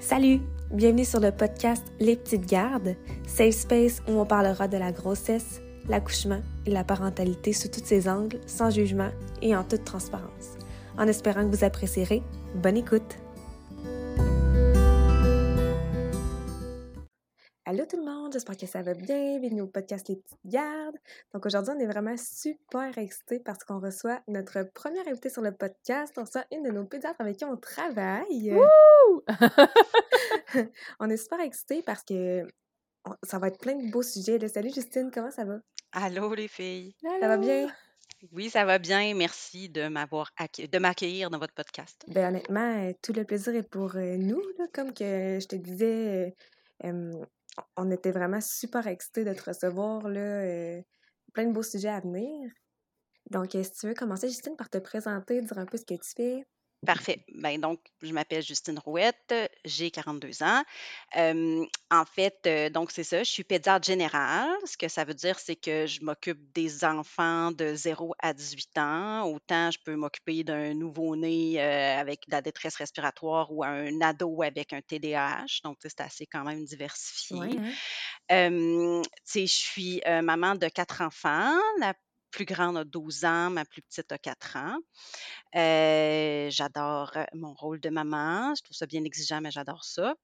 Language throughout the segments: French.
Salut! Bienvenue sur le podcast Les Petites Gardes, safe space où on parlera de la grossesse, l'accouchement et la parentalité sous tous ses angles, sans jugement et en toute transparence. En espérant que vous apprécierez, bonne écoute! Allô tout j'espère que ça va bien. Bienvenue au podcast Les Petites Gardes. Donc aujourd'hui, on est vraiment super excités parce qu'on reçoit notre première invitée sur le podcast. On reçoit une de nos pédiatres avec qui on travaille. Wouh! on est super excités parce que ça va être plein de beaux sujets. Salut Justine, comment ça va? Allô les filles. Ça va bien? Oui, ça va bien. Merci de m'avoir de m'accueillir dans votre podcast. Ben honnêtement, euh, tout le plaisir est pour euh, nous. là. Comme que je te disais, euh, on était vraiment super excités de te recevoir. Là, euh, plein de beaux sujets à venir. Donc, euh, si tu veux commencer, Justine, par te présenter, dire un peu ce que tu fais. Parfait. Ben donc, je m'appelle Justine Rouette, j'ai 42 ans. Euh, en fait, euh, donc c'est ça, je suis pédiatre générale. Ce que ça veut dire, c'est que je m'occupe des enfants de 0 à 18 ans. Autant je peux m'occuper d'un nouveau-né euh, avec de la détresse respiratoire ou un ado avec un TDAH. Donc, c'est assez quand même diversifié. Je suis euh, maman de quatre enfants. La plus grande a 12 ans, ma plus petite a 4 ans. Euh, j'adore euh, mon rôle de maman. Je trouve ça bien exigeant, mais j'adore ça.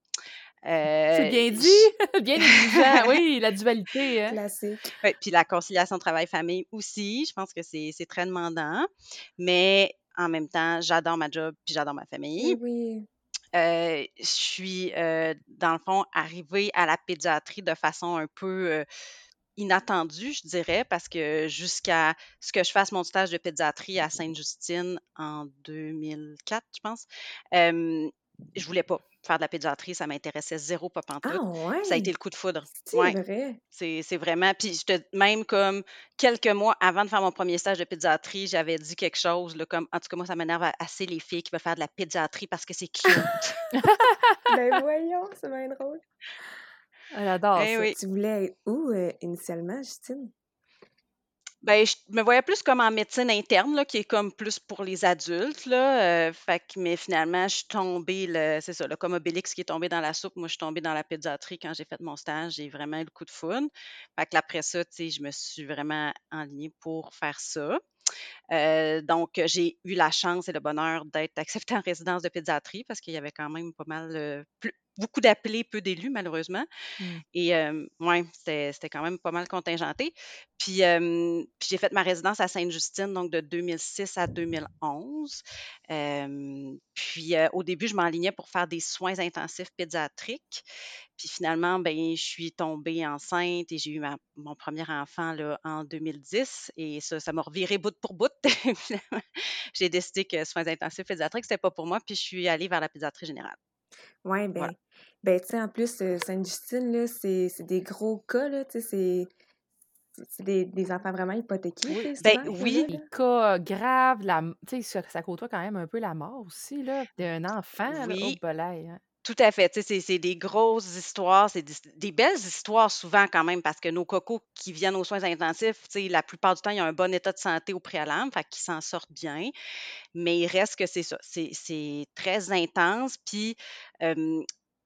C'est Euh, bien dit, bien exigeant. Oui, la dualité. Hein? Classique. ouais, puis la conciliation travail-famille aussi, je pense que c'est c'est très demandant. Mais en même temps, j'adore ma job puis j'adore ma Eh famille. oui. Euh, je suis, dans le fond, arrivée à la pédiatrie de façon un peu inattendue, je dirais, parce que jusqu'à ce que je fasse mon stage de pédiatrie à Sainte-Justine en 2004, je pense, euh, je voulais pas faire de la pédiatrie, ça m'intéressait zéro, pas Ah pantoute. Puis Ça a été ouais, le coup de foudre. c'est Ouais, vrai. c'est vraiment. Puis je te, même comme quelques mois avant de faire mon premier stage de pédiatrie, j'avais dit quelque chose, là, comme en tout cas, moi, ça m'énerve assez les filles qui veulent faire de la pédiatrie parce que c'est cute. Ben voyons, c'est bien drôle. J'adore Eh ça. oui. Tu voulais être où euh, initialement, Justine? Ben, je me voyais plus comme en médecine interne, là, qui est comme plus pour les adultes, là. euh, fait que, mais finalement, je suis tombée, c'est ça, là, comme Obélix qui est tombé dans la soupe, moi, je suis tombée dans la pédiatrie quand j'ai fait mon stage. J'ai vraiment eu le coup de foudre. Fait que après ça, je me suis vraiment enlignée pour faire ça. Euh, donc, j'ai eu la chance et le bonheur d'être acceptée en résidence de pédiatrie parce qu'il y avait quand même pas mal, euh, plus- beaucoup d'appelés, peu d'élus, malheureusement. Hmm. Et euh, ouais, c'était quand même pas mal contingenté. Puis, euh, puis j'ai fait ma résidence à Sainte-Justine, donc de 2006 à 2011. Euh, puis euh, au début, je m'enlignais pour faire des soins intensifs pédiatriques. Puis finalement, ben, je suis tombée enceinte et j'ai eu ma- mon premier enfant là, en 2010. Et ça, ça m'a reviré bout pour bout. J'ai décidé que soins intensifs pédiatriques, c'était pas pour moi. Puis je suis allée vers la pédiatrie générale. Ouais, Voilà. ben, ben tu sais, en plus, euh, Sainte-Justine, là, c'est c'est des gros cas, là, tu sais, c'est c'est des, des enfants vraiment hypothéqués, Oui. Ben souvent, oui, là. Les cas graves, la... tu sais, ça, ça côtoie quand même un peu la mort aussi, là, d'un enfant, là, au oui. Hein. Tout à fait. C'est des grosses histoires, c'est des, des belles histoires souvent quand même parce que nos cocos qui viennent aux soins intensifs, la plupart du temps, il y a un bon état de santé au préalable, fait qu'ils s'en sortent bien. Mais il reste que c'est ça. C'est c'est très intense. Puis, euh,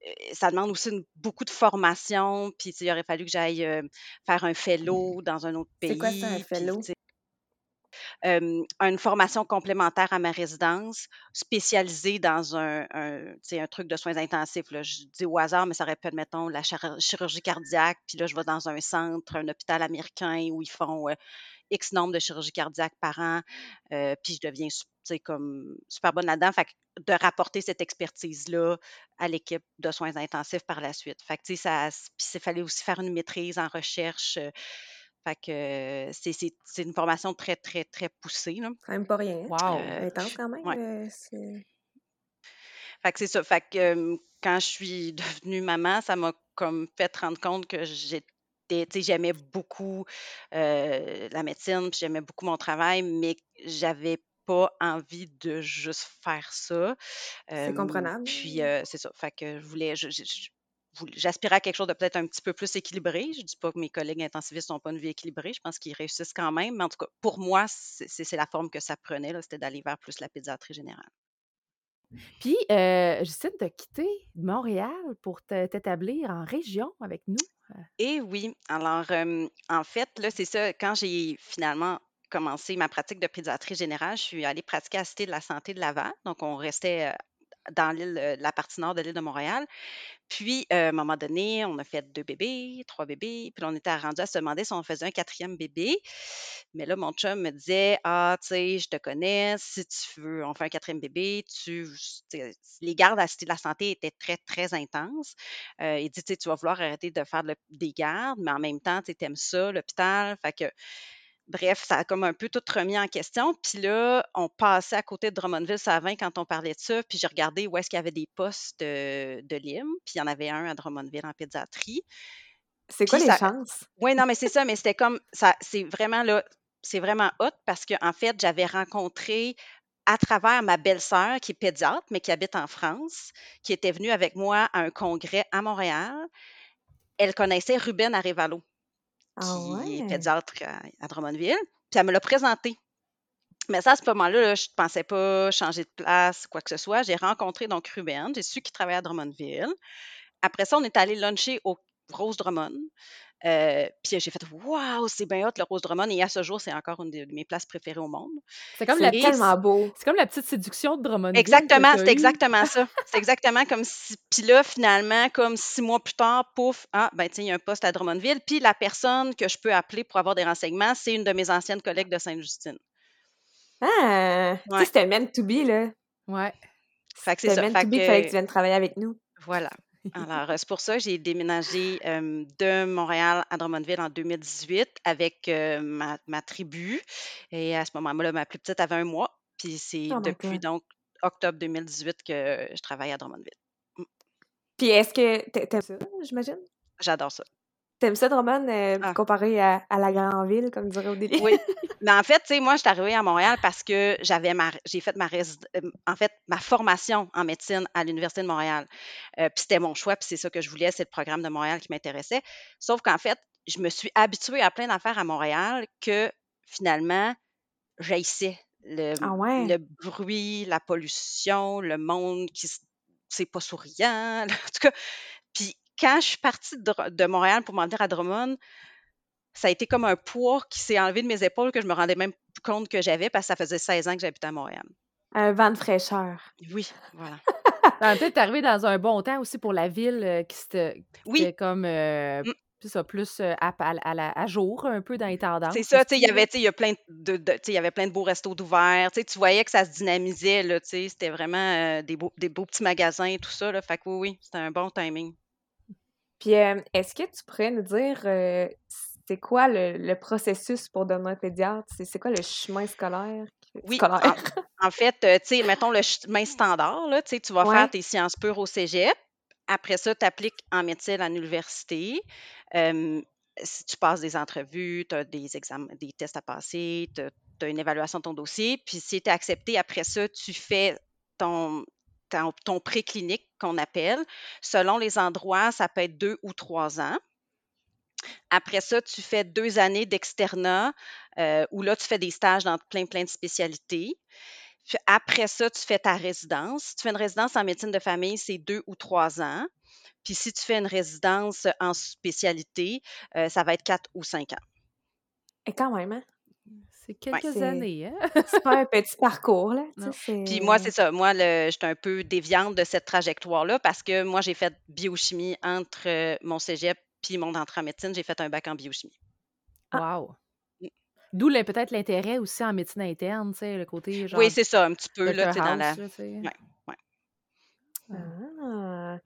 euh, ça demande aussi une- beaucoup de formation. Puis, il aurait fallu que j'aille euh, faire un fellow dans un autre C'est quoi ça, un pays. Puis, euh, une formation complémentaire à ma résidence, spécialisée dans un, un, un truc de soins intensifs. Là. Je dis au hasard, mais ça aurait pu être, mettons, la chir- chirurgie cardiaque. Puis là, je vais dans un centre, un hôpital américain où ils font euh, X nombre de chirurgies cardiaques par an. euh, puis je deviens comme super bonne là-dedans. Fait que de rapporter cette expertise-là à l'équipe de soins intensifs par la suite. Fait que, ça, puis il fallait aussi faire une maîtrise en recherche. Euh, fait que euh, c'est c'est- c'est une formation très, très, très poussée. Là. Quand même pas rien, hein? Wow! Euh, Intense quand même, ouais. euh, c'est... Fait que c'est ça. Fait que euh, quand je suis devenue maman, ça m'a comme fait rendre compte que j'étais, j'aimais beaucoup euh, la médecine, puis j'aimais beaucoup mon travail, mais j'avais pas envie de juste faire ça. C'est Euh, comprenable. puis euh, c'est ça. Fait que je voulais, je- je- je voulais- j'aspirais à quelque chose de peut-être un petit peu plus équilibré. Je dis pas que mes collègues intensivistes n'ont pas une vie équilibrée. Je pense qu'ils réussissent quand même. Mais en tout cas, pour moi, c'est la forme que ça prenait. C'était d'aller vers plus la pédiatrie générale. Puis, euh, Justine, tu as quitté Montréal pour t'établir en région avec nous. Euh, Et oui, alors euh, en fait, là, c'est ça, quand j'ai finalement commencé ma pratique de pédiatrie générale, je suis allée pratiquer à la Cité de la Santé de Laval. Donc, on restait euh, dans l'île, la partie nord de l'île de Montréal. Puis, euh, à un moment donné, on a fait deux bébés, trois bébés, puis on était rendu à se demander si on faisait un quatrième bébé. Mais là, mon chum me disait Ah, tu sais, je te connais, si tu veux, on fait un quatrième bébé, tu. Les gardes à la de la Santé étaient très, très intenses. Euh, il dit Tu vas vouloir arrêter de faire des gardes, mais en même temps, tu aimes ça, l'hôpital. Fait que. Bref, ça a comme un peu tout remis en question. Puis là, on passait à côté de Drummondville, ça 20 quand on parlait de ça. Puis j'ai regardé où est-ce qu'il y avait des postes de, de LIM. Puis il y en avait un à Drummondville en pédiatrie. C'est quoi les ça, chances? oui, non, mais c'est ça, mais c'était comme ça, c'est vraiment là, c'est vraiment hot parce que en fait, j'avais rencontré à travers ma belle-sœur qui est pédiatre, mais qui habite en France, qui était venue avec moi à un congrès à Montréal. Elle connaissait Ruben Arevalo, Ah qui est pédiatre à, à Drummondville, puis elle me l'a présenté. Mais ça, à ce moment-là, là, je ne pensais pas changer de place, quoi que ce soit. J'ai rencontré donc Ruben, j'ai su qu'il travaillait à Drummondville. Après ça, on est allé luncher au Rose Drummond. Euh, puis j'ai fait Waouh, c'est bien hot le Rose Drummond. Et à ce jour, c'est encore une de mes places préférées au monde. C'est comme, la tellement beau. c'est comme la petite séduction de Drummondville que exactement, c'est exactement ça. C'est exactement comme si. Puis là, finalement, comme six mois plus tard, pouf, ah, ben tiens, il y a un poste à Drummondville. Puis la personne que je peux appeler pour avoir des renseignements, c'est une de mes anciennes collègues de Sainte-Justine. Ah! Tu sais, Ouais. c'était meant to be, là. Ouais. Fait que c'est ça. meant to be fallait que tu viennes travailler avec nous. voilà. Alors, euh, c'est pour ça que j'ai déménagé euh, de Montréal à Drummondville en 2018 avec euh, ma, ma tribu. Et à ce moment-là, ma plus petite avait un mois. Puis c'est Oh depuis donc octobre 2018 que je travaille à Drummondville. Mm, Puis est-ce que t'a- t'aimes ça, j'imagine? J'adore ça. T'aimes ça, Drummond, euh, Ah, comparé à, à la grande ville, comme dirait Odélie? oui. Mais en fait, tu sais, moi, je suis arrivée à Montréal parce que j'avais ma, j'ai fait ma euh, en fait, ma formation en médecine à l'Université de Montréal. Euh, puis c'était mon choix, puis c'est ça que je voulais, c'est le programme de Montréal qui m'intéressait. Sauf qu'en fait, je me suis habituée à plein d'affaires à Montréal que finalement, j'haïssais le, Ah ouais? le bruit, la pollution, le monde qui c'est pas souriant. En tout cas, puis quand je suis partie de, Montréal pour m'en venir à Drummond, ça a été comme un poids qui s'est enlevé de mes épaules que je me rendais même plus compte que j'avais parce que ça faisait 16 ans que j'habitais à Montréal. Un vent de fraîcheur. Oui, voilà. En fait, t'es arrivé dans un bon temps aussi pour la ville euh, qui s'était qui Oui, était comme euh, mm, c'est ça, plus euh, à, à, à la- à jour, un peu dans les c'est tendances ça, tu sais, il y avait, tu sais, il y a plein de, de- tu sais, il y avait plein de beaux restos d'ouverts, tu voyais que ça se dynamisait, là, tu sais, c'était vraiment euh, des, beaux, des beaux petits magasins et tout ça, là, fait que oui, oui, c'était un bon timing. Puis euh, est-ce que tu pourrais nous dire euh, c'est quoi le, le processus pour devenir pédiatre? C'est c'est quoi le chemin scolaire? Oui, Scolaire? en, en fait, euh, tu sais, mettons le chemin standard, là, tu vas faire tes sciences pures au cégep. Après ça, tu appliques en médecine à l'université. Si tu passes des entrevues, tu as des examens, des tests à passer, tu as, une évaluation de ton dossier. Puis si tu es accepté, après ça, tu fais ton, ton, ton préclinique qu'on appelle. Selon les endroits, ça peut être deux ou trois ans. Après ça, tu fais deux années d'externat euh, où là, tu fais des stages dans plein, plein de spécialités. Puis après ça, tu fais ta résidence. Si tu fais une résidence en médecine de famille, c'est deux ou trois ans. Puis si tu fais une résidence en spécialité, euh, ça va être quatre ou cinq ans. Et quand même, hein? C'est quelques années, hein? c'est pas un petit parcours, là. Puis moi, c'est... ça. Moi, j'étais un peu déviante de cette trajectoire-là parce que moi, j'ai fait biochimie entre euh, mon cégep puis mon entrée en médecine. J'ai fait un bac en biochimie. Ah, Wow. D'où le- peut-être l'intérêt aussi en médecine interne, tu sais, le côté genre Oui, c'est ça, un petit peu, là, tu sais, dans la... Là. Ouais, ouais. Ah.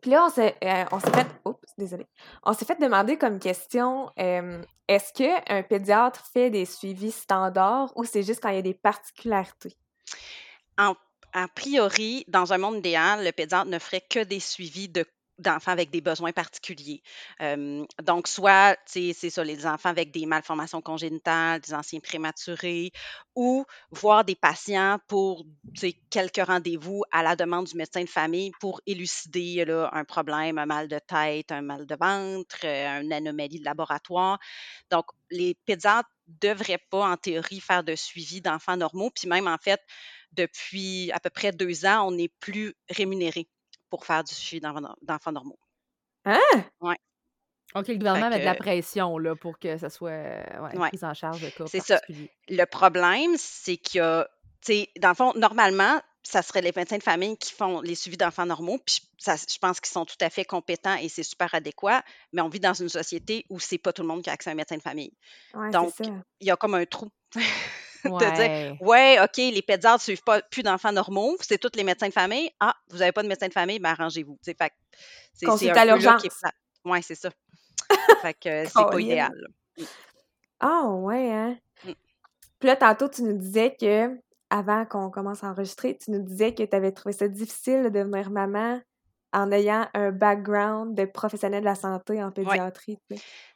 Puis là, on s'est, euh, on s'est fait... Demander comme question, euh, est-ce qu'un pédiatre fait des suivis standards ou c'est juste quand il y a des particularités? A priori, dans un monde idéal, le pédiatre ne ferait que des suivis de d'enfants avec des besoins particuliers. Donc, soit, c'est ça, les enfants avec des malformations congénitales, des anciens prématurés, ou voir des patients pour, quelques rendez-vous à la demande du médecin de famille pour élucider là, un problème, un mal de tête, un mal de ventre, euh, une anomalie de laboratoire. Donc, les pédiatres devraient pas, en théorie, faire de suivi d'enfants normaux. Puis même, en fait, depuis à peu près deux ans, on n'est plus rémunéré pour faire du suivi d'enfants normaux. Hein? Ouais. OK, le gouvernement met de la pression là, pour que ça soit euh, ouais, Ouais. prise en charge de cas C'est ça. Le problème, c'est qu'il y a, tu sais, dans le fond, normalement, ça serait les médecins de famille qui font les suivis d'enfants normaux, puis ça, je pense qu'ils sont tout à fait compétents et c'est super adéquat, mais on vit dans une société où c'est pas tout le monde qui a accès à un médecin de famille. Ouais, Donc. Il y a comme un trou. de dire, Ouais. OK, les pédiatres ne suivent pas plus d'enfants normaux, c'est tous les médecins de famille. Ah, vous n'avez pas de médecin de famille, ben arrangez-vous. Sais, fait c'est c'est à l'urgence. Ouais, c'est ça. fait que c'est pas idéal. là. Ah ouais, hein? Mm. Puis là, tantôt, tu nous disais que, avant qu'on commence à enregistrer, tu nous disais que tu avais trouvé ça difficile de devenir maman en ayant un background de professionnel de la santé en pédiatrie.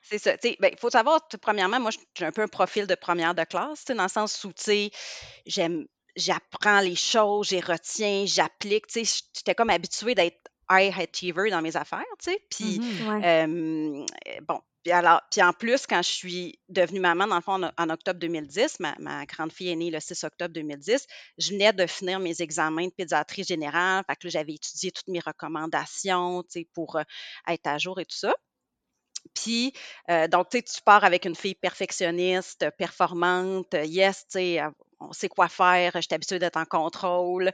C'est ça. Il ben, faut savoir, premièrement, moi, j'ai un peu un profil de première de classe, dans le sens où, j'aime, j'apprends les choses, j'y retiens, j'applique. Tu sais, j'étais comme habituée d'être high achiever dans mes affaires, tu sais. Puis, Mhm. Ouais. euh, bon, puis alors, puis en plus, quand je suis devenue maman, dans le fond, en, octobre 2010, ma, ma grande fille est née le 6 octobre 2010, je venais de finir mes examens de pédiatrie générale. Fait que là, j'avais étudié toutes mes recommandations, tu sais, pour euh, être à jour et tout ça. Puis, euh, donc, tu sais, tu pars avec une fille perfectionniste, performante, yes, tu sais, euh, on sait quoi faire, je suis habituée d'être en contrôle.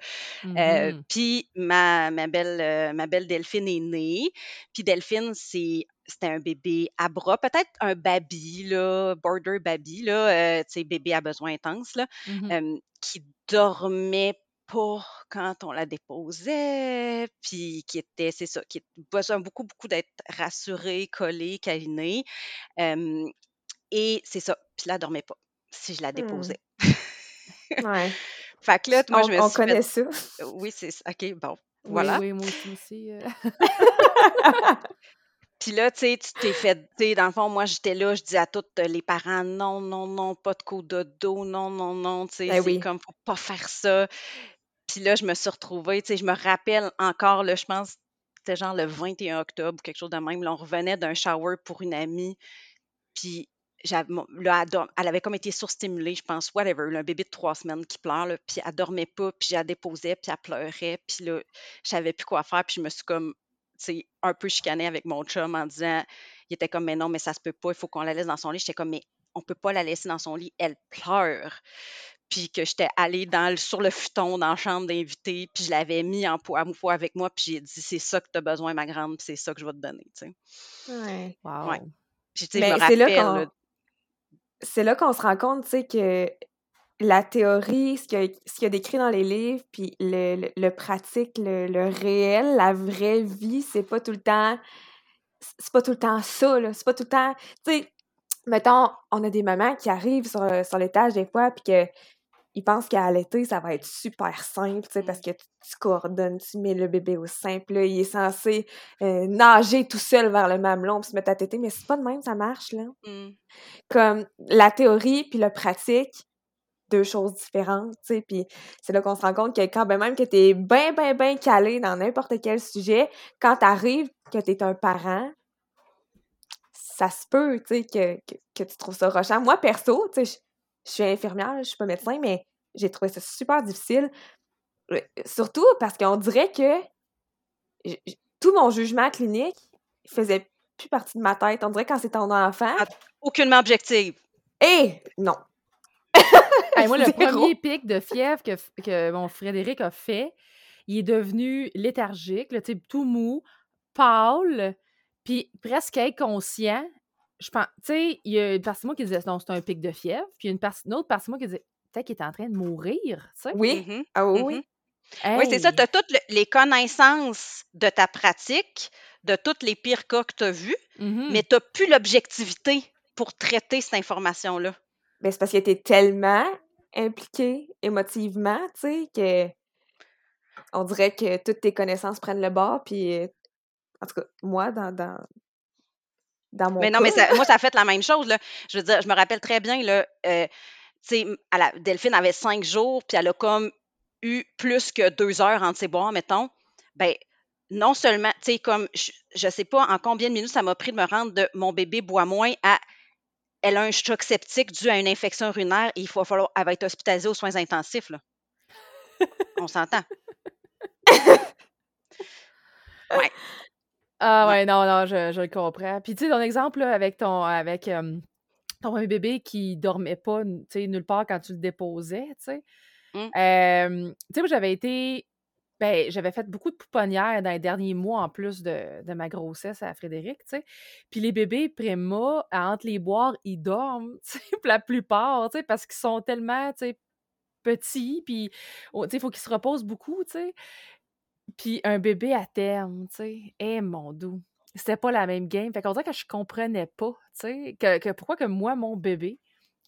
Euh, Mhm. puis, ma, ma, belle, ma belle Delphine est née. Puis, Delphine, c'est c'était un bébé à bras, peut-être un baby, là, border baby, là, euh, tu sais, bébé à besoin intense, là, Mhm. euh, qui dormait pas quand on la déposait, puis qui était, c'est ça, qui a besoin beaucoup, beaucoup d'être rassurée, collée, câlinée. Euh, et c'est ça, puis là, elle dormait pas si je la Hmm. déposais. Ouais. Fait que là, moi, on, je me on suis fait... connaît ça. Oui, c'est ça. OK, bon, Oui, voilà. oui, moi aussi. aussi euh. Puis là, tu sais, tu t'es fait, tu sais, dans le fond, moi, j'étais là, je disais à tous les parents, non, non, non, pas de cododo, non, non, non, tu sais, Ben c'est oui. comme, faut pas faire ça. Puis là, je me suis retrouvée, tu sais, je me rappelle encore, je pense, c'était genre le 21 octobre ou quelque chose de même, là, on revenait d'un shower pour une amie, puis là, elle, elle avait comme été surstimulée, je pense, whatever, un bébé de trois semaines qui pleure, puis elle dormait pas, puis je la déposais, puis elle pleurait, puis là, je savais plus quoi faire, puis je me suis comme, tu un peu chicanée avec mon chum en disant, il était comme, mais non, mais ça se peut pas, il faut qu'on la laisse dans son lit. J'étais comme, mais on peut pas la laisser dans son lit, elle pleure. Puis que j'étais allée dans le- sur le futon dans la chambre d'invité, puis je l'avais mis en poids à avec moi, puis j'ai dit, c'est ça que tu as besoin, ma grande, puis c'est ça que je vais te donner, tu sais. Ouais. Wow. Ouais. Puis, tu sais, c'est là qu'on là, c'est là qu'on se rend compte, tu sais, que la théorie, ce qu'il y, a- ce qu'il y a décrit dans les livres, puis le, le, le pratique, le, le réel, la vraie vie, c'est pas tout le temps c'est pas tout le temps ça, là. C'est pas tout le temps. Tu sais, mettons, on a des mamans qui arrivent sur, sur l'étage des fois, puis que ils pensent qu'à l'été, ça va être super simple, tu sais, parce Mm. que tu, tu coordonnes, tu mets le bébé au sein, puis là, il est censé euh, nager tout seul vers le mamelon, puis se mettre à téter, mais c'est pas de même, ça marche, là. mm, Comme la théorie puis le pratique, deux choses différentes, tu sais, puis c'est là qu'on se rend compte que quand ben même que t'es bien, bien, bien calé dans n'importe quel sujet, quand t'arrives que t'es un parent, ça se peut, tu sais, que, que, que tu trouves ça rochant. Moi, perso, tu sais, je- suis infirmière, je suis pas médecin, mais j'ai trouvé ça super difficile, euh, surtout parce qu'on dirait que tout mon jugement clinique faisait plus partie de ma tête. On dirait quand c'est ton enfant, Ah, aucunement objective. hé, non, Hey, moi, le Zéro. premier pic de fièvre que, que mon Frédéric a fait, il est devenu léthargique, tu sais, tout mou, pâle, puis presque inconscient. Je pense, tu sais, il y a une partie de moi qui disait non, c'est un pic de fièvre, puis il y a une, partie, une autre partie de moi qui disait peut-être qu'il est en train de mourir, tu sais. Oui, Mhm. ah oui, Mhm. oui. Oui, c'est ça. Tu as toutes le- les connaissances de ta pratique, de tous les pires cas que tu as vus, Mhm. mais tu n'as plus l'objectivité pour traiter cette information-là. Ben, c'est parce que t'es tellement impliqué émotivement, tu sais, que on dirait que toutes tes connaissances prennent le bord, puis euh, en tout cas, moi, dans, dans, dans mon Mais non, mais ça- moi, ça a fait la même chose. Là. Je veux dire, je me rappelle très bien, là, euh, tu sais, Delphine avait cinq jours, puis elle a comme eu plus que deux heures entre ses boires, mettons. Ben, non seulement, tu sais, comme, je, je sais pas en combien de minutes ça m'a pris de me rendre de mon bébé boit moins à elle a un choc septique dû à une infection urinaire et il va falloir, elle va être hospitalisée aux soins intensifs, là. On s'entend. ouais. Ah ouais, non, non, je, je le comprends. Puis tu sais, ton exemple là, avec ton avec ton premier bébé qui dormait pas, tu sais, nulle part quand tu le déposais, tu sais. Mmh. tu sais, moi, j'avais été ben, j'avais fait beaucoup de pouponnières dans les derniers mois en plus de, de ma grossesse à Frédéric, tu sais. Puis les bébés préma, entre les boires, ils dorment, tu sais, pour la plupart, tu sais, parce qu'ils sont tellement, tu sais, petits, puis, tu sais, il faut qu'ils se reposent beaucoup, tu sais. Puis un bébé à terme, tu sais, eh mon doux, c'était pas la même game. Fait qu'on dirait que je comprenais pas, tu sais, que, que pourquoi que moi, mon bébé,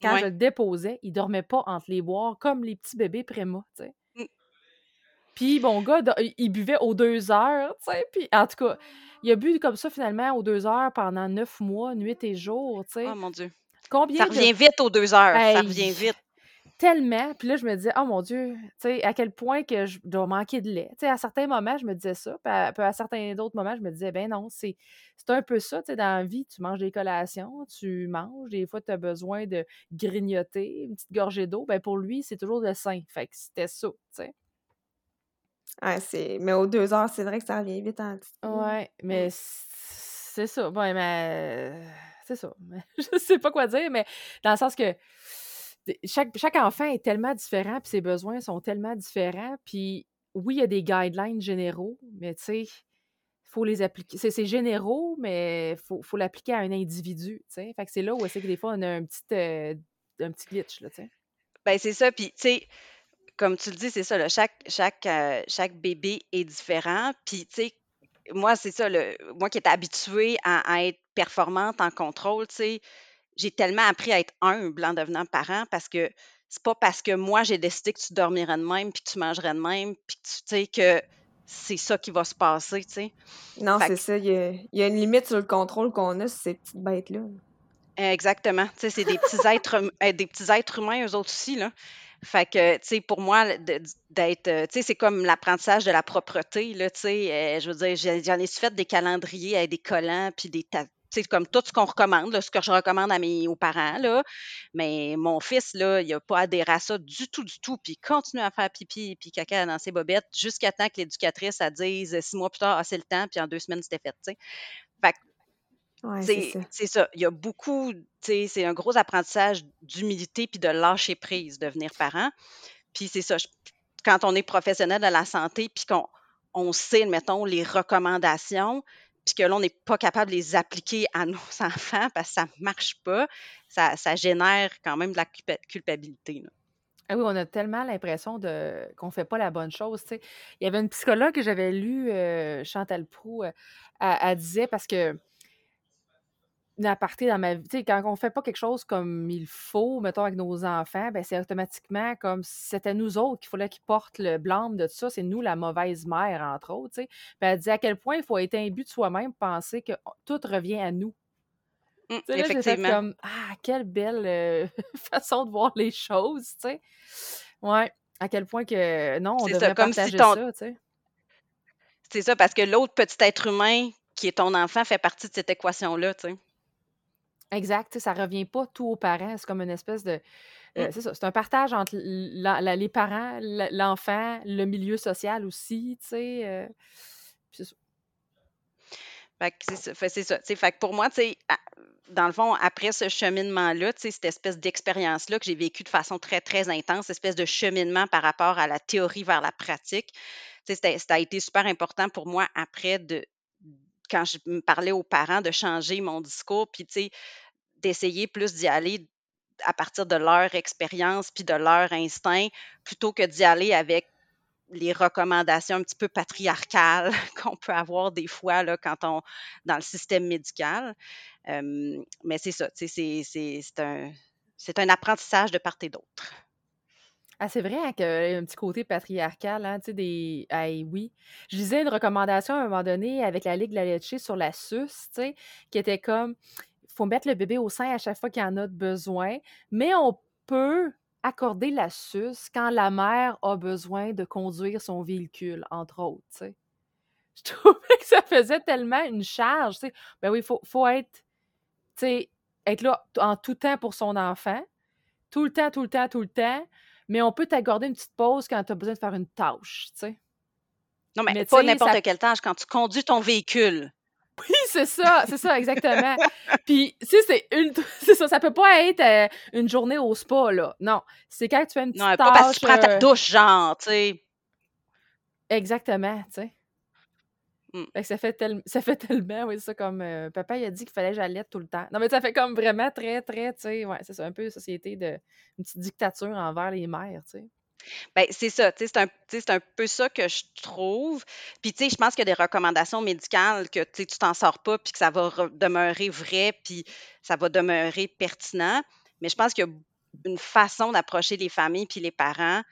quand je le déposais, il dormait pas entre les boires comme les petits bébés préma, tu sais. Mmh. Puis mon gars, il buvait aux deux heures, tu sais. Puis en tout cas, il a bu comme ça finalement aux deux heures pendant neuf mois, nuit et jour, tu sais. Oh mon Dieu. Combien ça revient vite aux deux heures. ça revient vite. Tellement. Puis là, je me disais, oh mon Dieu, tu sais, à quel point que je dois manquer de lait. Tu sais, à certains moments, je me disais ça. Puis à, certains autres moments, je me disais, ben non, c'est un peu ça. Tu sais, dans la vie, tu manges des collations, tu manges. Des fois, tu as besoin de grignoter, une petite gorgée d'eau. Ben pour lui, c'est toujours le sein. Fait que c'était ça, tu sais. Ouais, c'est... Mais aux deux heures, c'est vrai que ça revient vite en Ouais, mais c'est ça. Bon, mais c'est ça. je sais pas quoi dire, mais dans le sens que chaque, enfant est tellement différent, puis ses besoins sont tellement différents. Puis oui, il y a des guidelines généraux, mais tu sais, faut les appliquer. C'est généraux, mais il faut, faut l'appliquer à un individu, tu sais. Fait que c'est là où c'est que des fois, on a un petit, euh, un petit glitch, là, tu sais. Ben, c'est ça. Puis, tu sais, comme tu le dis, c'est ça, chaque, chaque, euh, chaque bébé est différent. Puis, tu sais, moi, c'est ça, le, moi qui étais habituée à, être performante en contrôle, tu sais, j'ai tellement appris à être humble en devenant parent parce que c'est pas parce que moi j'ai décidé que tu dormirais de même puis que tu mangerais de même puis que tu sais que c'est ça qui va se passer, tu sais. Non, c'est ça. Il y, a, une limite sur le contrôle qu'on a sur ces petites bêtes-là. Exactement. Tu sais, c'est des petits êtres hum, euh, des petits êtres humains, eux autres aussi, là. Fait que, tu sais, pour moi, d'être, euh, tu sais, c'est comme l'apprentissage de la propreté, là, tu sais. Euh, je veux dire, j'en ai fait des calendriers avec des collants puis des, c'est comme tout ce qu'on recommande, ce que je recommande à mes aux parents, là. Mais mon fils, là, il n'a pas adhéré à ça du tout, du tout. Puis il continue à faire pipi et caca dans ses bobettes jusqu'à temps que l'éducatrice, dise six mois plus tard, ah, c'est le temps, puis en deux semaines, c'était fait. Fait c'est ça. Il y a beaucoup, c'est un gros apprentissage d'humilité puis de lâcher prise, devenir parent. Puis c'est ça. quand on est professionnel de la santé, puis qu'on on sait, mettons, les recommandations, puis que là, on n'est pas capable de les appliquer à nos enfants parce que ça ne marche pas, ça, génère quand même de la culpabilité. Ah oui, on a tellement l'impression de qu'on ne fait pas la bonne chose. Il y avait une psychologue que j'avais lue, euh, Chantal Prou, euh, elle, disait parce que partir dans ma vie. quand on fait pas quelque chose comme il faut, mettons, avec nos enfants, ben c'est automatiquement comme si c'était nous autres qu'il fallait qu'ils portent le blâme de tout ça. C'est nous la mauvaise mère, entre autres. Puis elle dit à quel point il faut être imbu de soi-même, penser que tout revient à nous. Mmh, effectivement. comme, ah, quelle belle euh, façon de voir les choses, tu sais. Ouais, à quel point que, non, on devrait ça, comme partager ça, tu sais. C'est ça, parce que l'autre petit être humain qui est ton enfant fait partie de cette équation-là, tu sais. Exact, ça revient pas tout aux parents. C'est comme une espèce de. Euh, mmh. c'est ça, c'est un partage entre les parents, l'enfant, le milieu social aussi, tu sais. Euh, c'est ça. c'est ça. Fait que pour moi, tu sais, dans le fond, après ce cheminement-là, tu sais, cette espèce d'expérience-là que j'ai vécue de façon très, très intense, espèce de cheminement par rapport à la théorie vers la pratique, tu sais, ça a été super important pour moi après de, quand je me parlais aux parents, de changer mon discours, puis tu sais, d'essayer plus d'y aller à partir de leur expérience puis de leur instinct, plutôt que d'y aller avec les recommandations un petit peu patriarcales qu'on peut avoir des fois là, quand on dans le système médical. mais c'est ça, c'est un, un apprentissage de part et d'autre. Ah, c'est vrai hein, qu'il y a un petit côté patriarcal, hein, tu sais, des. oui. Je lisais une recommandation à un moment donné avec la Ligue de la Leche sur la SUS, tu sais, qui était comme faut mettre le bébé au sein à chaque fois qu'il en a besoin, mais on peut accorder la suce quand la mère a besoin de conduire son véhicule, entre autres. Je trouvais que ça faisait tellement une charge. Ben oui, il faut, faut être, être là en tout temps pour son enfant, tout le temps, tout le temps, tout le temps. mais on peut t'accorder une petite pause quand tu as besoin de faire une tâche. Non, mais, Mais pas n'importe ça- quelle tâche. Quand tu conduis ton véhicule, Oui, c'est ça, c'est ça, exactement. Puis, si c'est une, c'est ça, ça peut pas être euh, une journée au spa, là. Non, c'est quand tu fais une petite non, pas parce que tâche. tu prends ta euh, douche, genre, tu sais. Exactement, tu sais. Mm. Fait que ça fait, tel- ça fait tellement, oui, c'est ça, comme euh, papa, il a dit qu'il fallait que j'allaite tout le temps. Non, mais ça fait comme vraiment très, très, tu sais, ouais, c'est ça, un peu société de, une petite dictature envers les mères, tu sais. Ben, c'est ça, tu sais, c'est un, tu sais, c'est un peu ça que je trouve. Puis, tu sais, je pense qu'il y a des recommandations médicales que, tu sais, tu t'en sors pas, puis que ça va re- demeurer vrai, puis ça va demeurer pertinent. Mais je pense qu'il y a une façon d'approcher les familles puis les parents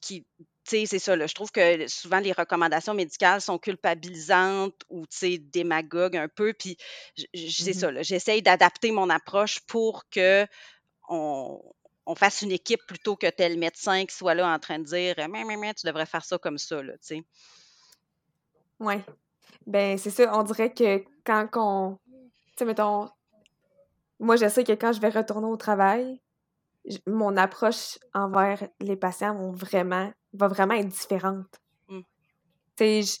qui, tu sais, c'est ça, là. Je trouve que souvent, les recommandations médicales sont culpabilisantes ou, tu sais, démagogues un peu. Puis, j- j- c'est Mhm. ça, là. J'essaye d'adapter mon approche pour que on, on fasse une équipe plutôt que tel médecin qui soit là en train de dire mais, mais, mais, tu devrais faire ça comme ça, là, tu sais. Ouais. Ben, c'est ça, on dirait que quand on. Tu sais, mettons. Moi, je sais que quand je vais retourner au travail, mon approche envers les patients vont vraiment, va vraiment être différente. Mm. Tu sais,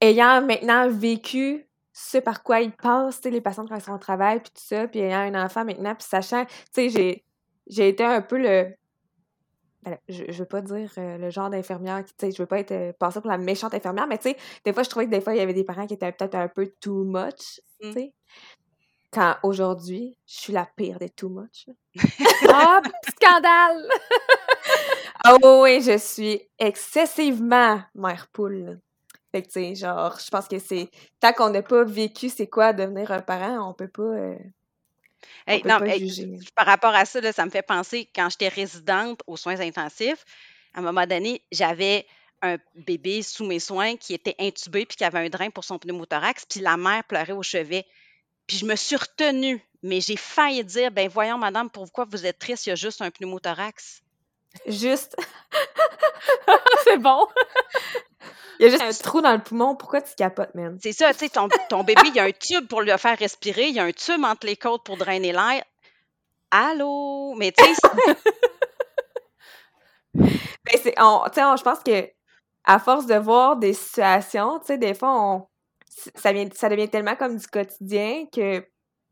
ayant maintenant vécu ce par quoi ils passent, tu sais, les patients quand ils sont au travail, puis tout ça, puis ayant un enfant maintenant, puis sachant, tu sais, j'ai, j'ai été un peu le. ben, je, je veux pas dire euh, le genre d'infirmière qui, tu sais, je veux pas être euh, passer pour la méchante infirmière, mais tu sais, des fois, je trouvais que des fois, il y avait des parents qui étaient peut-être un peu too much, tu Mm. sais. Quand aujourd'hui, je suis la pire des too much. Ah, scandale! Ah oui, je suis excessivement mère poule. Fait que, tu sais, genre, je pense que c'est... Tant qu'on n'a pas vécu c'est quoi devenir un parent, on peut pas... euh, Hey, non, hey, par rapport à ça, là, ça me fait penser, quand j'étais résidente aux soins intensifs, à un moment donné, j'avais un bébé sous mes soins qui était intubé puis qui avait un drain pour son pneumothorax, puis la mère pleurait au chevet. Puis je me suis retenue, mais j'ai failli dire, ben voyons, madame, pourquoi vous êtes triste, il y a juste un pneumothorax? Juste, c'est bon! il y a juste un trou dans le poumon, pourquoi tu capotes, man? C'est ça, tu sais, ton, ton bébé, il y a un tube pour le faire respirer, il y a un tube entre les côtes pour drainer l'air. Allô? Mais tu sais, Ben, c'est... on- Tu sais, on- je pense que à force de voir des situations, tu sais, des fois, on... ça, vient... ça devient tellement comme du quotidien que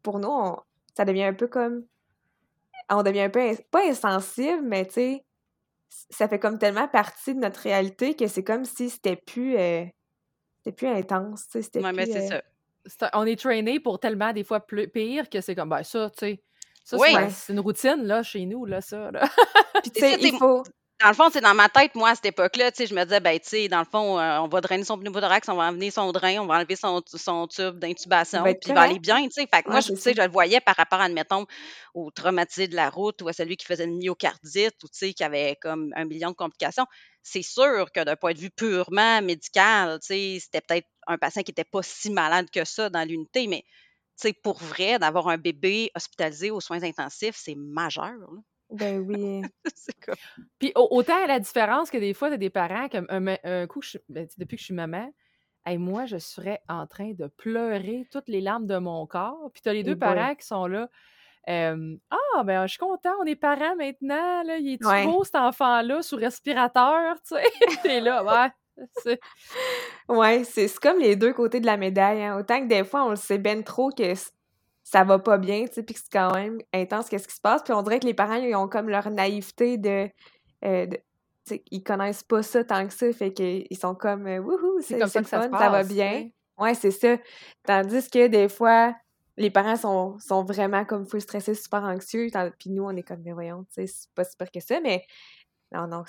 pour nous, on- ça devient un peu comme... On devient un peu, pas insensible, mais tu sais, ça fait comme tellement partie de notre réalité que c'est comme si c'était plus... euh, C'était plus intense, tu sais, c'était ouais, mais plus... c'est euh, ça. On est traîné pour tellement des fois plus pire que c'est comme, ben ça, tu sais. Ça, Oui. c'est- c'est une routine, là, chez nous, là, ça. Là. Puis C'est tu sais, il faut... Dans le fond, c'est dans ma tête, moi, à cette époque-là, tu sais, je me disais, ben, tu sais, dans le fond, euh, on va drainer son pneumothorax, on va enlever son drain, on va enlever son, son tube d'intubation, être puis il va aller bien, tu sais. Fait que moi, je, sais, je le voyais par rapport, admettons, au traumatisé de la route ou à celui qui faisait une myocardite ou, tu sais, qui avait comme un million de complications. C'est sûr que d'un point de vue purement médical, tu sais, c'était peut-être un patient qui n'était pas si malade que ça dans l'unité, mais, tu sais, pour vrai, d'avoir un bébé hospitalisé aux soins intensifs, c'est majeur, là. Ben oui. c'est comme... Puis au- autant la différence que des fois, t'as des parents, comme un, coup, je- ben, tu sais, depuis que je suis maman, hey, moi, je serais en train de pleurer toutes les larmes de mon corps. Puis t'as les deux parents qui sont là. euh, ah, ben, je suis content, on est parents maintenant. Là, il est-tu Ouais. beau, cet enfant-là, sous respirateur? Tu sais, t'es là, ouais. Ouais, c'est c'est comme les deux côtés de la médaille. hein. Autant que des fois, on le sait ben trop que ça va pas bien, tu sais, puis que c'est quand même intense qu'est-ce qui se passe. Puis on dirait que les parents, ils ont comme leur naïveté de... euh, de- ils connaissent pas ça tant que ça, fait qu'ils sont comme euh, « Wouhou, C'est comme ça que fun, ça va bien. sais. » Ouais, c'est ça. Tandis que des fois, les parents sont, sont vraiment comme full stressés, super anxieux, puis nous, on est comme « Mais voyons, tu sais, c'est pas si pire que ça. » Mais non, non,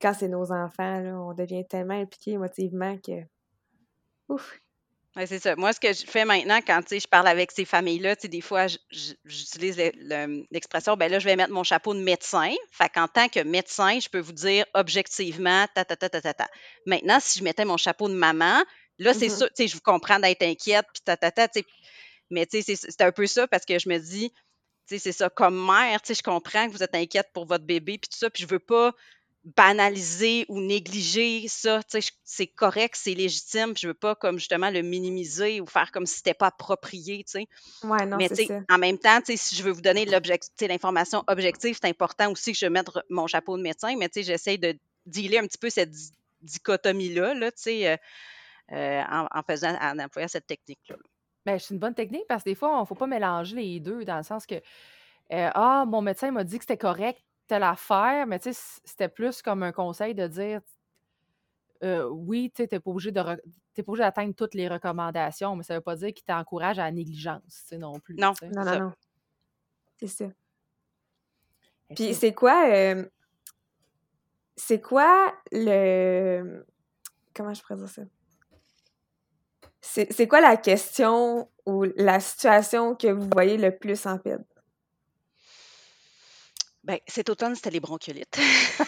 quand c'est nos enfants, là, on devient tellement impliqué émotivement que... Ouf! Ouais, c'est ça. Moi, ce que je fais maintenant, quand tu sais, je parle avec ces familles-là, tu sais, des fois, j'utilise le- le- l'expression, ben là, je vais mettre mon chapeau de médecin. Fait qu'en tant que médecin, je peux vous dire objectivement, ta, ta, ta, ta, ta, ta. Maintenant, si je mettais mon chapeau de maman, là, c'est Mhm. sûr, tu sais, je vous comprends d'être inquiète, puis ta, ta, ta, tu sais. Mais tu sais, c'est c'est un peu ça parce que je me dis, tu sais, c'est ça, comme mère, tu sais, je comprends que vous êtes inquiète pour votre bébé, puis tout ça, puis je veux pas banaliser ou négliger ça. C'est correct, c'est légitime. Je veux pas comme justement le minimiser ou faire comme si c'était pas approprié. sais. Ouais, non, Mais ça. en même temps, si je veux vous donner l'information objective, c'est important aussi que je mette mon chapeau de médecin, mais j'essaie de dealer un petit peu cette dichotomie-là là, euh, euh, en, en, faisant, en employant cette technique-là. Ben, c'est une bonne technique parce que des fois, il ne faut pas mélanger les deux dans le sens que euh, Ah, mon médecin m'a dit que c'était correct telle affaire, mais tu sais, c'était plus comme un conseil de dire euh, oui, tu n'es pas obligé de obligé d'atteindre toutes les recommandations, mais ça ne veut pas dire qu'il t'encourage à la négligence non plus. Non, non, non, non. C'est ça. Puis c'est quoi euh, c'est quoi le comment je pourrais dire ça? C'est quoi la question ou la situation que vous voyez le plus en pire? Ben, cet automne, c'était les bronchiolites.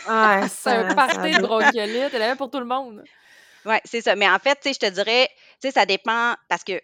C'est un party de bronchiolites. Elle avait pour tout le monde. Oui, c'est ça. Mais en fait, je te dirais, ça dépend parce que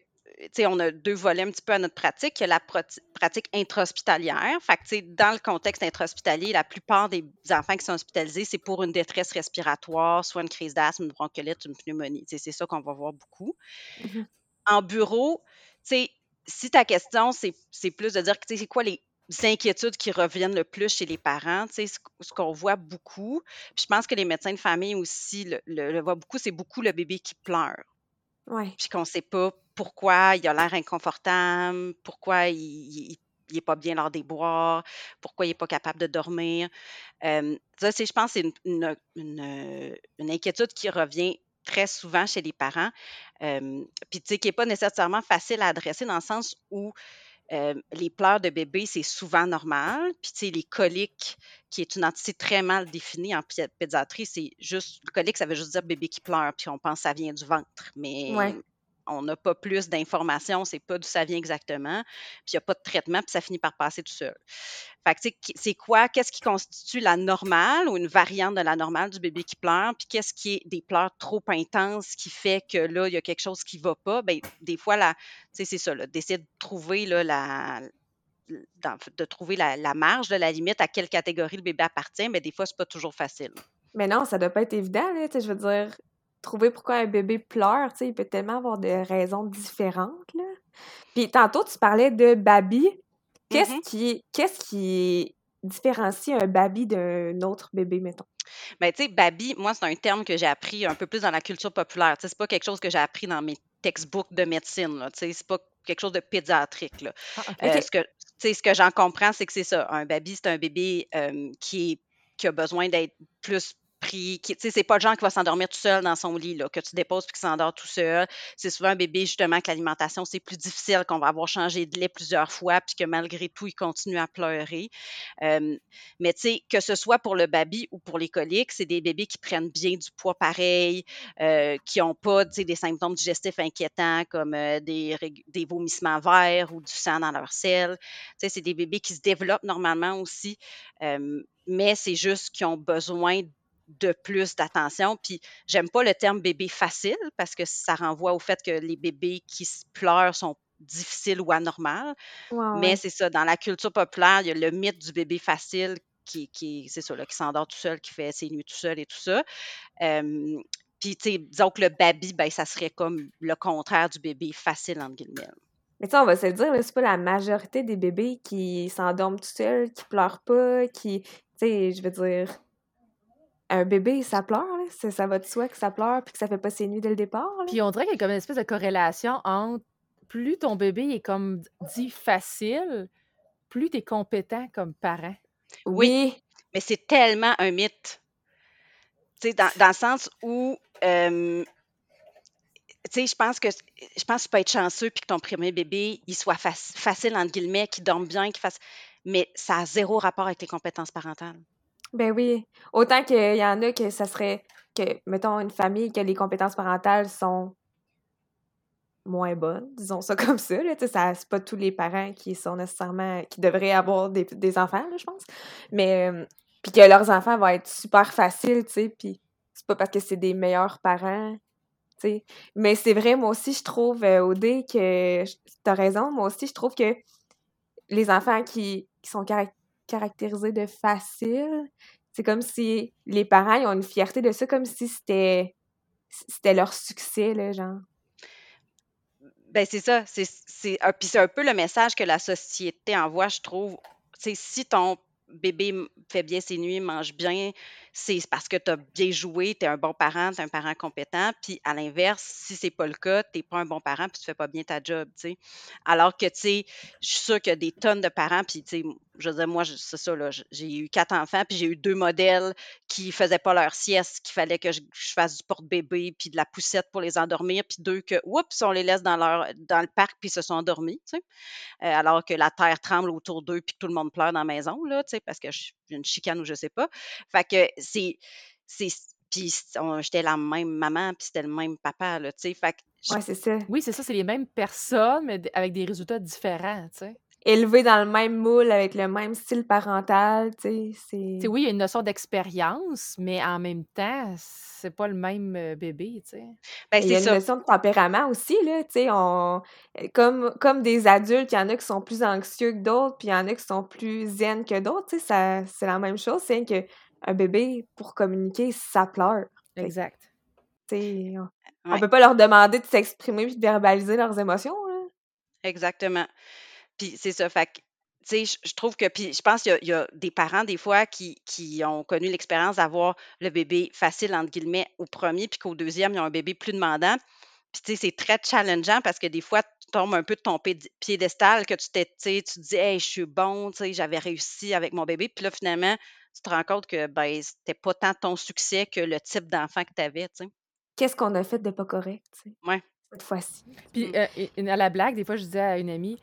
on a deux volets un petit peu à notre pratique. Il y a la pratique intra-hospitalière. Fait que, dans le contexte intra-hospitalier, la plupart des enfants qui sont hospitalisés, c'est pour une détresse respiratoire, soit une crise d'asthme, une bronchiolite, une pneumonie. C'est ça qu'on va voir beaucoup. Mm-hmm. En bureau, si ta question, c'est plus de dire, c'est quoi les inquiétudes qui reviennent le plus chez les parents, ce, ce qu'on voit beaucoup. Puis je pense que les médecins de famille aussi le, le, voient beaucoup, c'est beaucoup le bébé qui pleure. Ouais. Puis qu'on ne sait pas pourquoi il a l'air inconfortable, pourquoi il, n'est pas bien lors des boires, pourquoi il n'est pas capable de dormir. Euh, ça, c'est, je pense, c'est une, une, inquiétude qui revient très souvent chez les parents, euh, puis tu sais, qui n'est pas nécessairement facile à adresser dans le sens où euh, les pleurs de bébé, c'est souvent normal. Puis, tu sais, les coliques, qui est une entité très mal définie en pédiatrie, c'est juste, le colique, ça veut juste dire bébé qui pleure, puis on pense que ça vient du ventre. Mais on n'a pas plus d'informations, on ne sait pas d'où ça vient exactement, puis il n'y a pas de traitement, puis ça finit par passer tout seul. Fait c'est quoi, qu'est-ce qui constitue la normale ou une variante de la normale du bébé qui pleure, puis qu'est-ce qui est des pleurs trop intenses qui fait que là, il y a quelque chose qui ne va pas, bien, des fois, c'est ça, d'essayer de trouver là, la, de trouver la, marge de la limite à quelle catégorie le bébé appartient, mais des fois, c'est pas toujours facile. Mais non, ça doit pas être évident, là, je veux dire, trouver pourquoi un bébé pleure, tu sais, il peut tellement avoir des raisons différentes, là. Puis tantôt, tu parlais de baby. Qu'est-ce mm-hmm. qui, qu'est-ce qui différencie un baby d'un autre bébé, mettons? Bien, tu sais, baby, moi, c'est un terme que j'ai appris un peu plus dans la culture populaire. Tu sais, c'est pas quelque chose que j'ai appris dans mes textbooks de médecine, là. Tu sais, c'est pas quelque chose de pédiatrique, là. Ah, euh, ce que, ce que j'en comprends, c'est que c'est ça. Un baby, c'est un bébé euh, qui, est, qui a besoin d'être plus pris. C'est pas le genre qui va s'endormir tout seul dans son lit, là, que tu déposes puis qui s'endort tout seul. C'est souvent un bébé, justement, que l'alimentation, c'est plus difficile, qu'on va avoir changé de lait plusieurs fois, puis que malgré tout, il continue à pleurer. mais tu sais, que ce soit pour le baby ou pour les coliques, c'est des bébés qui prennent bien du poids pareil, euh, qui n'ont pas, des symptômes digestifs inquiétants comme euh, des, vomissements verts ou du sang dans leur selle. C'est des bébés qui se développent normalement aussi, mais c'est juste qu'ils ont besoin de plus d'attention. Puis j'aime pas le terme bébé facile parce que ça renvoie au fait que les bébés qui pleurent sont difficiles ou anormales. Mais c'est ça, dans la culture populaire, il y a le mythe du bébé facile qui, qui c'est ça, là, qui s'endort tout seul, qui fait ses nuits tout seul et tout ça. puis, tu sais, disons que le baby, ben, ça serait comme le contraire du bébé facile, entre guillemets. Mais tu on va se le dire, c'est pas la majorité des bébés qui s'endorment tout seuls, qui pleurent pas, qui, tu sais, je veux dire, un bébé, ça pleure, là. Ça, va de soi que ça pleure puis que ça fait pas ses nuits dès le départ. Puis on dirait qu'il y a comme une espèce de corrélation entre plus ton bébé est comme dit facile, plus tu es compétent comme parent. Oui, mais c'est tellement un mythe. Tu sais, dans, dans, le sens où, tu sais, je pense que je pense que tu peux être chanceux puis que ton premier bébé, il soit facile, entre guillemets, qu'il dorme bien, qu'il fasse... Mais ça a zéro rapport avec tes compétences parentales. Ben oui. Autant qu'il y en a que ça serait que, mettons, une famille que les compétences parentales sont moins bonnes, disons ça comme ça. Là, ça c'est pas tous les parents qui sont nécessairement qui devraient avoir des, enfants, je pense. Mais puis que leurs enfants vont être super faciles, tu sais, puis c'est pas parce que c'est des meilleurs parents. tu sais. Mais c'est vrai, moi aussi, je trouve, euh, Odé, que t'as raison, moi aussi, je trouve que les enfants qui, qui sont caractérisés caractérisé de facile, C'est comme si les parents ils ont une fierté de ça, comme si c'était c'était leur succès, là, genre. Ben c'est ça, c'est c'est un c'est un peu le message que la société envoie, je trouve. Sais, si ton bébé fait bien ses nuits, mange bien, c'est parce que tu as bien joué, tu es un bon parent, tu es un parent compétent. Puis à l'inverse, si c'est pas le cas, tu n'es pas un bon parent puis tu fais pas bien ta job, tu sais. Alors que, tu sais, je suis sûre qu'il y a des tonnes de parents, puis, tu sais, je veux dire, moi, c'est ça, là, j'ai eu quatre enfants, puis j'ai eu deux modèles qui faisaient pas leur sieste, qu'il fallait que je, fasse du porte-bébé, puis de la poussette pour les endormir, puis deux que, oups, on les laisse dans, leur, dans le parc, puis se sont endormis. Euh, alors que la terre tremble autour d'eux, puis tout le monde pleure dans la maison, là, tu sais, parce que j'ai une chicane ou je sais pas. Fait que c'est. Puis j'étais la même maman, puis c'était le même papa, là, tu sais. Fait Ouais, c'est ça. Oui, c'est ça, c'est les mêmes personnes, mais avec des résultats différents, tu sais. Élevés dans le même moule, avec le même style parental, tu sais, c'est... oui, il y a une notion d'expérience, mais en même temps, c'est pas le même euh, bébé, tu sais. Ben, il y a une notion de tempérament aussi, là, tu sais, on... Comme, comme des adultes, il y en a qui sont plus anxieux que d'autres, puis il y en a qui sont plus zen que d'autres, tu sais, c'est la même chose, c'est que un bébé, pour communiquer, ça pleure. Exact. on, on peut pas leur demander de s'exprimer et de verbaliser leurs émotions. Exactement. Puis c'est ça. Fait tu sais, je trouve que, puis je pense qu'il y, a des parents, des fois, qui, qui ont connu l'expérience d'avoir le bébé facile, entre guillemets, au premier, puis qu'au deuxième, ils ont un bébé plus demandant. Puis, tu sais, c'est très challengeant parce que des fois, tu tombes un peu de ton piédestal, que tu t'es, tu te dis, hey, je suis bon, tu sais, j'avais réussi avec mon bébé. Puis là, finalement, tu te rends compte que ben, c'était pas tant ton succès que le type d'enfant que tu avais, tu sais. Qu'est-ce qu'on a fait de pas correct, tu sais? Ouais. Cette fois-ci. Puis, euh, à la blague, des fois, je disais à une amie,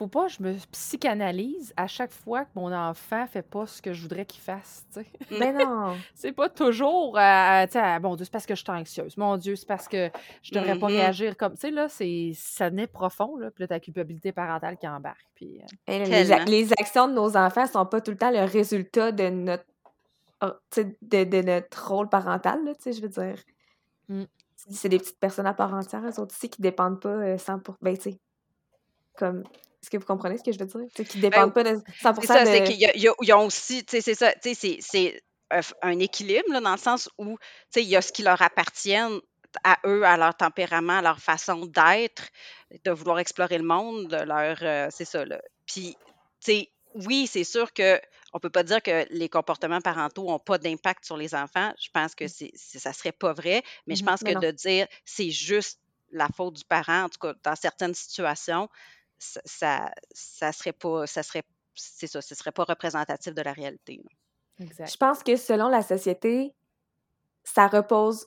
faut pas que je me psychanalyse à chaque fois que mon enfant fait pas ce que je voudrais qu'il fasse. sais. Mais non! c'est pas toujours, euh, tu sais, bon Dieu, c'est parce que je suis anxieuse. Mon Dieu, c'est parce que je devrais pas mm-hmm. réagir comme. Tu sais, là, c'est, ça naît profond, là, puis là, ta culpabilité parentale qui embarque. Puis, euh. les, actions de nos enfants sont pas tout le temps le résultat de notre, oh, de, de, notre rôle parental, tu sais, je veux dire. Mm. C'est des petites personnes à part entière, eux autres aussi, qui dépendent pas 100%. Euh, ben, tu sais, comme est-ce que vous comprenez ce que je veux dire? C'est qu'ils ne ben, dépendent pas de 100 C'est ça, de... c'est qu'ils ont aussi, tu sais, c'est ça, tu sais, c'est un équilibre, là, dans le sens où, tu sais, il y a ce qui leur appartient à eux, à leur tempérament, à leur façon d'être, de vouloir explorer le monde, de leur, euh, c'est ça, là. Puis, tu sais, oui, c'est sûr que on peut pas dire que les comportements parentaux n'ont pas d'impact sur les enfants. Je pense que mmh c'est, ça serait pas vrai, mais je mmh pense que de dire c'est juste la faute du parent, en tout cas dans certaines situations, ça, ça, serait pas, ça serait, c'est ça, ce serait pas représentatif de la réalité. Je pense que selon la société, ça repose,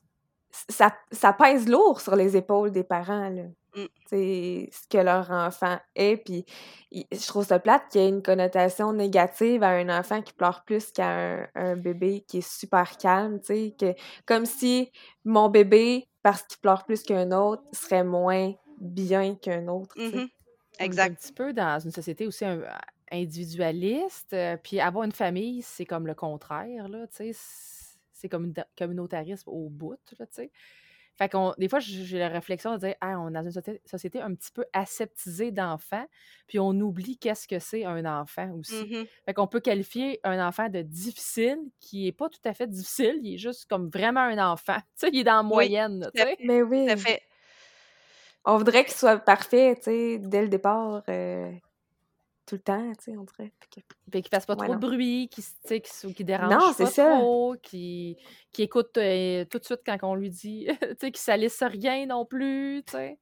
ça, ça pèse lourd sur les épaules des parents. Là. C'est mmh. ce que leur enfant est. Puis je trouve ça plate qu'il y ait une connotation négative à un enfant qui pleure plus qu'à un, bébé qui est super calme. Que, comme si mon bébé, parce qu'il pleure plus qu'un autre, serait moins bien qu'un autre. Mmh exact. un petit peu dans une société aussi individualiste, euh, puis avoir une famille, c'est comme le contraire, là, tu sais, c'est comme un communautarisme au bout, là, tu sais. Fait qu'on, des fois, j'ai la réflexion de dire, ah, on est dans une société un petit peu aseptisée d'enfants, puis on oublie qu'est-ce que c'est un enfant aussi. Mmh fait qu'on peut qualifier un enfant de difficile, qui est pas tout à fait difficile, il est juste comme vraiment un enfant. Tu sais, il est dans la moyenne, tu sais. Mais oui. fait. On voudrait qu'il soit parfait, tu sais, dès le départ, euh, tout le temps, tu sais, on dirait. Puis qu'il fasse pas trop de bruit, qu'il qui dérange pas trop, qu'il écoute euh, tout de suite quand on lui dit, tu sais, qu'il salisse rien non plus, tu sais.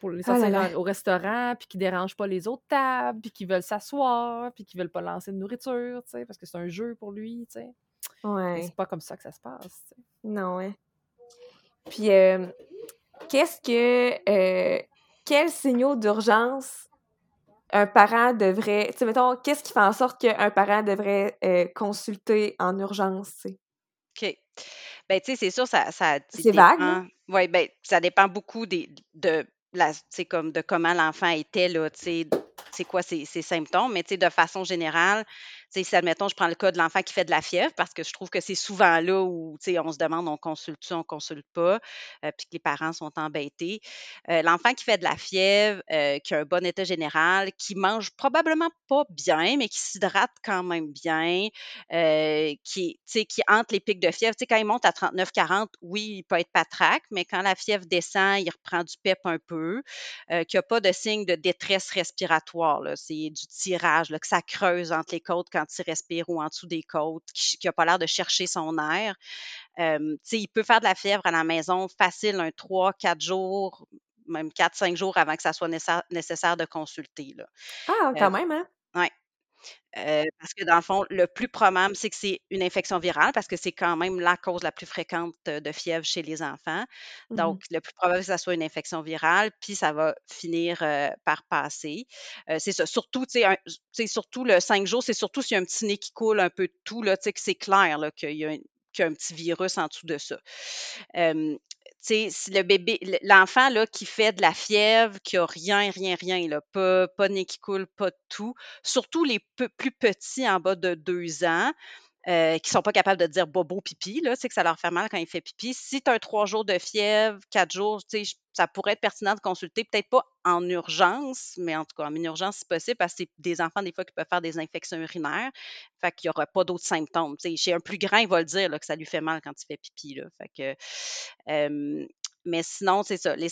Pour les sortir au restaurant, puis qu'il dérange pas les autres tables, puis qu'ils veulent s'asseoir, puis qu'ils veulent pas lancer de nourriture, tu sais, parce que c'est un jeu pour lui, tu sais. Ouais. C'est pas comme ça que ça se passe, tu sais. Non, ouais. Puis, euh, qu'est-ce que. Euh, quels signaux d'urgence un parent devrait. Tu sais, mettons, qu'est-ce qui fait en sorte qu'un parent devrait euh, consulter en urgence, tu sais? OK. Ben, tu sais, c'est sûr, ça. ça c'est vague. Oui, ben, ça dépend beaucoup des, de, la, comme de comment l'enfant était, là, tu sais, c'est quoi ses, symptômes, mais tu sais, de façon générale, si, admettons, je prends le cas de l'enfant qui fait de la fièvre, parce que je trouve que c'est souvent là où, on se demande, on consulte-tu, on consulte pas, euh, puis que les parents sont embêtés. Euh, l'enfant qui fait de la fièvre, euh, qui a un bon état général, qui mange probablement pas bien, mais qui s'hydrate quand même bien, qui, qui entre les pics de fièvre, quand il monte à 39-40, oui, il peut être patraque, mais quand la fièvre descend, il reprend du pep un peu, qu'il n'y a pas de signe de détresse respiratoire, c'est du tirage, que ça creuse entre les côtes quand il respire ou en dessous des côtes, qui n'a pas l'air de chercher son air. il peut faire de la fièvre à la maison facile, un 3-4 jours, même 4-5 jours avant que ça soit nécessaire de consulter. Là. Ah, quand même, hein? Oui. Euh, parce que dans le fond, le plus probable, c'est que c'est une infection virale parce que c'est quand même la cause la plus fréquente de fièvre chez les enfants. Mmh Donc, le plus probable, c'est que ça soit une infection virale, puis ça va finir euh, par passer. Euh, c'est ça. Surtout, tu sais, surtout le 5 jours, c'est surtout s'il y a un petit nez qui coule un peu de tout, là, tu sais, que c'est clair qu'il y a un petit virus en dessous de ça sais, le bébé, l'enfant là, qui fait de la fièvre, qui a rien, rien, rien, là, pas, pas de nez qui coule, pas de tout, surtout les plus petits en bas de deux ans, euh, qui ne sont pas capables de dire bobo pipi, là, que ça leur fait mal quand il fait pipi. Si tu as trois jours de fièvre, quatre jours, ça pourrait être pertinent de consulter, peut-être pas en urgence, mais en tout cas en urgence si possible, parce que c'est des enfants des fois qui peuvent faire des infections urinaires, fait qu'il n'y aura pas d'autres symptômes. chez un plus grand, il va le dire là, que ça lui fait mal quand il fait pipi. Là, fait que, mais sinon, c'est ça, les,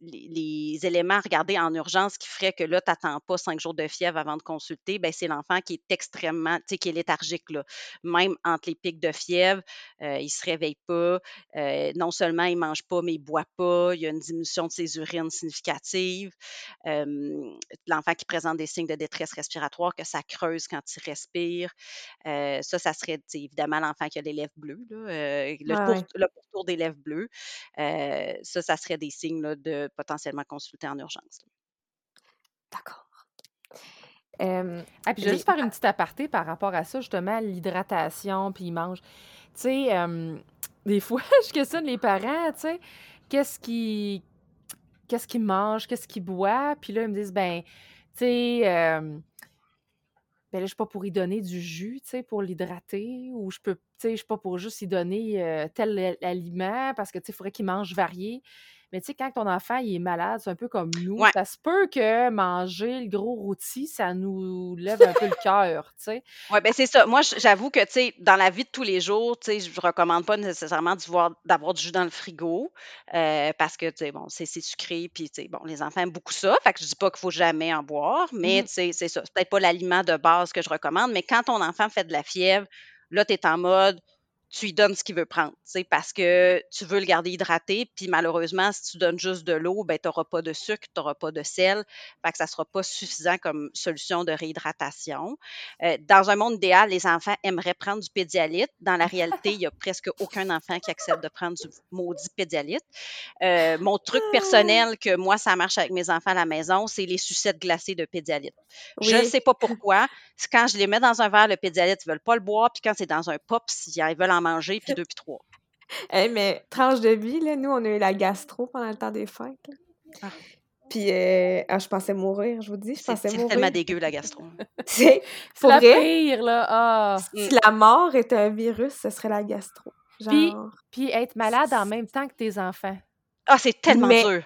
les, éléments à regarder en urgence qui feraient que là, tu n'attends pas cinq jours de fièvre avant de consulter, ben, c'est l'enfant qui est extrêmement, tu sais, qui est léthargique. Là. Même entre les pics de fièvre, euh, il ne se réveille pas. Euh, non seulement il ne mange pas, mais il ne boit pas. Il y a une diminution de ses urines significative. l'enfant qui présente des signes de détresse respiratoire, que ça creuse quand il respire. Euh, ça, ça serait évidemment l'enfant qui a les lèvres bleues, le, le, pourtour des lèvres bleues. Euh, ça, ça serait des signes de potentiellement consulter en urgence. D'accord. ah, puis je vais juste faire une petite aparté par rapport à ça, justement, l'hydratation, puis il mange. Tu sais, des fois, je questionne les parents, tu sais, qu'est-ce qu'ils qu'est-ce qu'ils mangent, qu'est-ce qu'ils boivent, puis là, ils me disent, ben, tu sais, ben là, je suis pas pour y donner du jus, pour l'hydrater, ou je peux, suis pas pour juste y donner tel aliment parce que, tu il faudrait qu'il mange varié. Mais tu sais, quand ton enfant il est malade, c'est un peu comme nous, ça se peut que manger le gros rôti, ça nous lève un peu le cœur, tu sais. Oui, bien c'est ça. Moi, j'avoue que, tu sais, dans la vie de tous les jours, tu sais, je ne recommande pas nécessairement d'avoir du jus dans le frigo euh, parce que, tu sais, bon, c'est sucré, puis, tu sais, bon, les enfants aiment beaucoup ça, fait que je dis pas qu'il faut jamais en boire, mais, mmh tu sais, c'est ça. C'est peut-être pas l'aliment de base que je recommande, mais quand ton enfant fait de la fièvre, là, tu es en mode tu lui donnes ce qu'il veut prendre, parce que tu veux le garder hydraté, puis malheureusement, si tu donnes juste de l'eau, ben, tu n'auras pas de sucre, tu n'auras pas de sel, fait que ça ne sera pas suffisant comme solution de réhydratation. Euh, dans un monde idéal, les enfants aimeraient prendre du pédialyte. Dans la réalité, il n'y a presque aucun enfant qui accepte de prendre du maudit pédialyte. Euh, mon truc personnel que moi, ça marche avec mes enfants à la maison, c'est les sucettes glacées de pédialyte. Je ne sais pas pourquoi. Quand je les mets dans un verre, le pédialyte, ils ne veulent pas le boire, puis quand c'est dans un pop, ils veulent en manger, puis deux, puis trois. Hey, mais tranche de vie, là, nous, on a eu la gastro pendant le temps des fêtes. Ah. Puis, euh, ah, je pensais mourir, je vous dis, je pensais mourir. C'est tellement dégueu, la gastro. c'est pour la pire, là. Ah. Si la mort était un virus, ce serait la gastro. Genre... Puis, être malade en même temps que tes enfants. Ah, c'est tellement dur.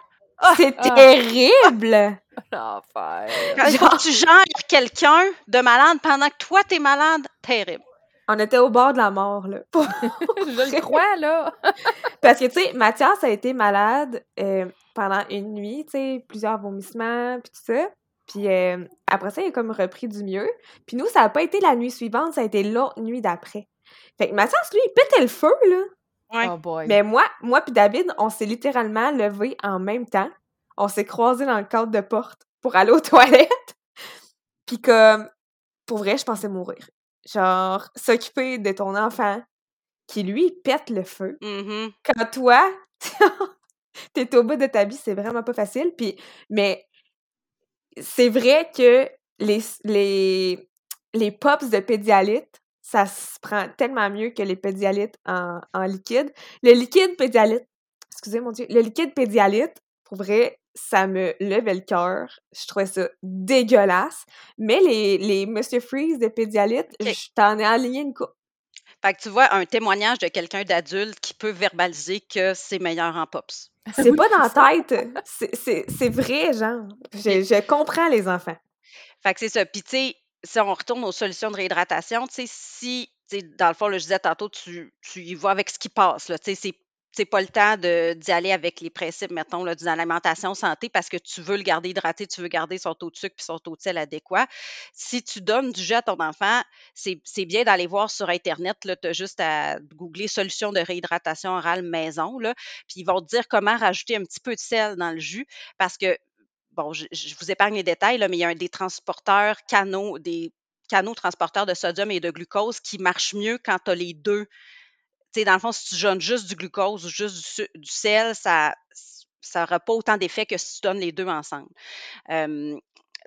c'est ah! terrible! L'enfer. Quand tu gères quelqu'un de malade pendant que toi, t'es malade, terrible. On était au bord de la mort, là. je le crois, là. Parce que, tu sais, Mathias a été malade euh, pendant une nuit, tu sais, plusieurs vomissements, puis tout ça. Puis euh, après ça, il a comme repris du mieux. Puis nous, ça n'a pas été la nuit suivante, ça a été l'autre nuit d'après. Fait que Mathias, lui, il pétait le feu, là. Oh boy. Mais moi, moi puis David, on s'est littéralement levés en même temps. On s'est croisés dans le cadre de porte pour aller aux toilettes. Puis comme, pour vrai, je pensais mourir. Genre, s'occuper de ton enfant qui, lui, pète le feu. Mmh Quand toi, t'es au bout de ta vie, c'est vraiment pas facile. Puis, mais c'est vrai que les, les, les pops de pédialyte, ça se prend tellement mieux que les pédialytes en, en liquide. Le liquide pédialyte, excusez mon Dieu, le liquide pédialyte, pour vrai, ça me levait le cœur. Je trouvais ça dégueulasse. Mais les, les Monsieur Freeze de Pédialyte, OK. je t'en ai aligné une coupe. Fait que tu vois un témoignage de quelqu'un d'adulte qui peut verbaliser que c'est meilleur en pops. C'est Oui, pas dans c'est la tête. C'est- C'est c'est vrai, genre. Je, comprends les enfants. Fait que c'est ça. Puis tu sais, si on retourne aux solutions de réhydratation, tu sais, si, dans le fond, là, je disais tantôt, tu, tu y vas avec ce qui passe, là. Tu sais, c'est c'est pas le temps d'y aller avec les principes, mettons, d'une alimentation santé parce que tu veux le garder hydraté, tu veux garder son taux de sucre puis son taux de sel adéquat. Si tu donnes du jus à ton enfant, c'est bien d'aller voir sur Internet, tu as juste à googler solutions de réhydratation orale maison, là, puis ils vont te dire comment rajouter un petit peu de sel dans le jus parce que bon, je, je vous épargne les détails, là, mais il y a un des transporteurs canaux, des canaux transporteurs de sodium et de glucose qui marchent mieux quand tu as les deux. Dans le fond, si tu donnes juste du glucose ou juste du, sel, ça ça n'aura pas autant d'effet que si tu donnes les deux ensemble.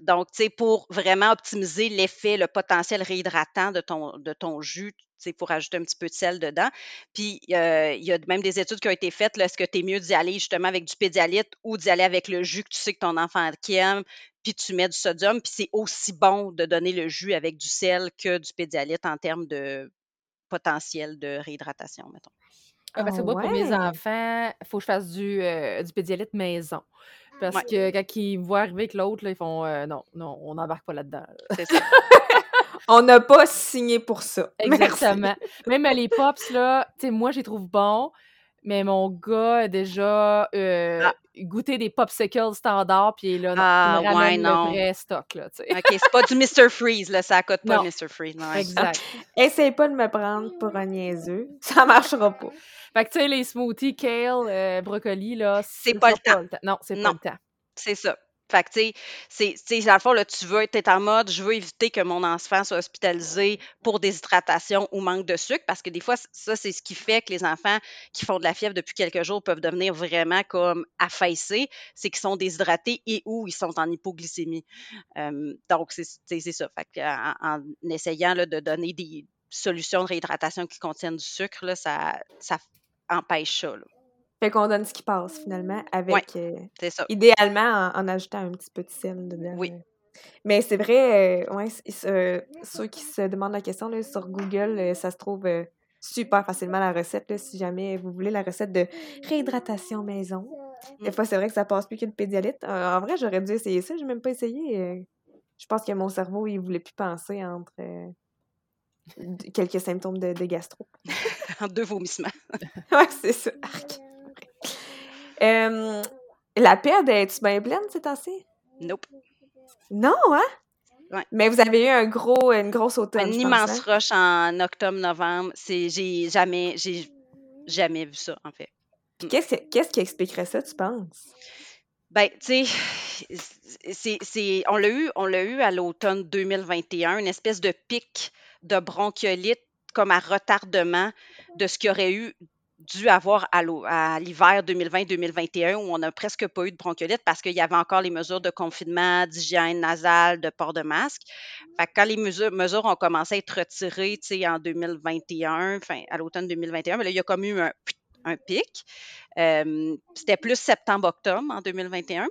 Donc, pour vraiment optimiser l'effet, le potentiel réhydratant de ton, jus, tu pour ajouter un petit peu de sel dedans. Puis, euh, il y a même des études qui ont été faites. Est-ce que tu es mieux d'y aller justement avec du pédialyte ou d'y aller avec le jus que tu sais que ton enfant qui aime, puis tu mets du sodium, puis c'est aussi bon de donner le jus avec du sel que du pédialyte en termes de potentiel de réhydratation, mettons. Ah, parce Ah que moi, pour mes enfants, il faut que je fasse du, euh, du pédialyte maison. Parce Ouais. que quand ils me voient arriver avec l'autre, là, ils font euh, non, non, on n'embarque pas là-dedans. là. C'est ça. On n'a pas signé pour ça. Merci. Exactement. Même euh, les pops, là, tu sais, moi, je les trouve bons, mais mon gars a déjà euh, Ah. Goûté des popsicles standards, puis là, non, Ah, il me ouais, non. le vrai stock, là, tu sais. OK, c'est pas du Mr. Freeze, là, ça coûte pas Non. Mr. Freeze. non. Exact. Essaye pas de me prendre pour un niaiseux. Ça marchera pas. Fait que, tu sais, les smoothies kale, euh, brocoli, là, C'est ce pas le temps. Non, c'est pas Non. le temps. C'est ça. Fait que, tu sais, c'est, dans le fond, là, tu veux être en mode, je veux éviter que mon enfant soit hospitalisé pour déshydratation ou manque de sucre, parce que des fois, ça, c'est ce qui fait que les enfants qui font de la fièvre depuis quelques jours peuvent devenir vraiment comme affaissés, c'est qu'ils sont déshydratés et ou ils sont en hypoglycémie. Euh, donc, c'est, ça. Fait que, en, en essayant là, de donner des solutions de réhydratation qui contiennent du sucre, là, ça, ça empêche ça. là. Fait qu'on donne ce qui passe finalement avec euh, C'est ça. idéalement en, en ajoutant un petit peu de sel dedans. Oui. Mais c'est vrai, euh, ouais, euh, ceux qui se demandent la question là, sur Google, euh, ça se trouve super facilement la recette. là, si jamais vous voulez la recette de réhydratation maison. Des Mm. fois, c'est vrai que ça passe plus pédialyte. Euh, en vrai, j'aurais dû essayer ça. J'ai même pas essayé. je pense que mon cerveau, il voulait plus penser entre quelques symptômes de, de gastro. En deux vomissements. ouais, c'est ça. Arc. Euh, la PED, es-tu bien pleine ces temps-ci? Nope. Non, hein? Ouais. Mais vous avez eu un gros, une grosse automne, Un pense, immense hein? rush en octobre-novembre. J'ai jamais, jamais vu ça, en fait. Puis Qu'est-ce, que- qu'est-ce qui expliquerait ça, tu penses? Ben, tu sais, on l'a eu, on l'a eu à l'automne 2021, une espèce de pic de bronchiolite comme à retardement de ce qu'il y aurait eu dû avoir à, l'hiver 2020-2021 où on n'a presque pas eu de bronchiolite parce qu'il y avait encore les mesures de confinement, d'hygiène nasale, de port de masque. Fait que quand les mesures, mesures ont commencé à être retirées, en 2021, enfin, à l'automne 2021, mais là, il y a comme eu un, un pic. Euh, C'était plus septembre-octobre en 2021.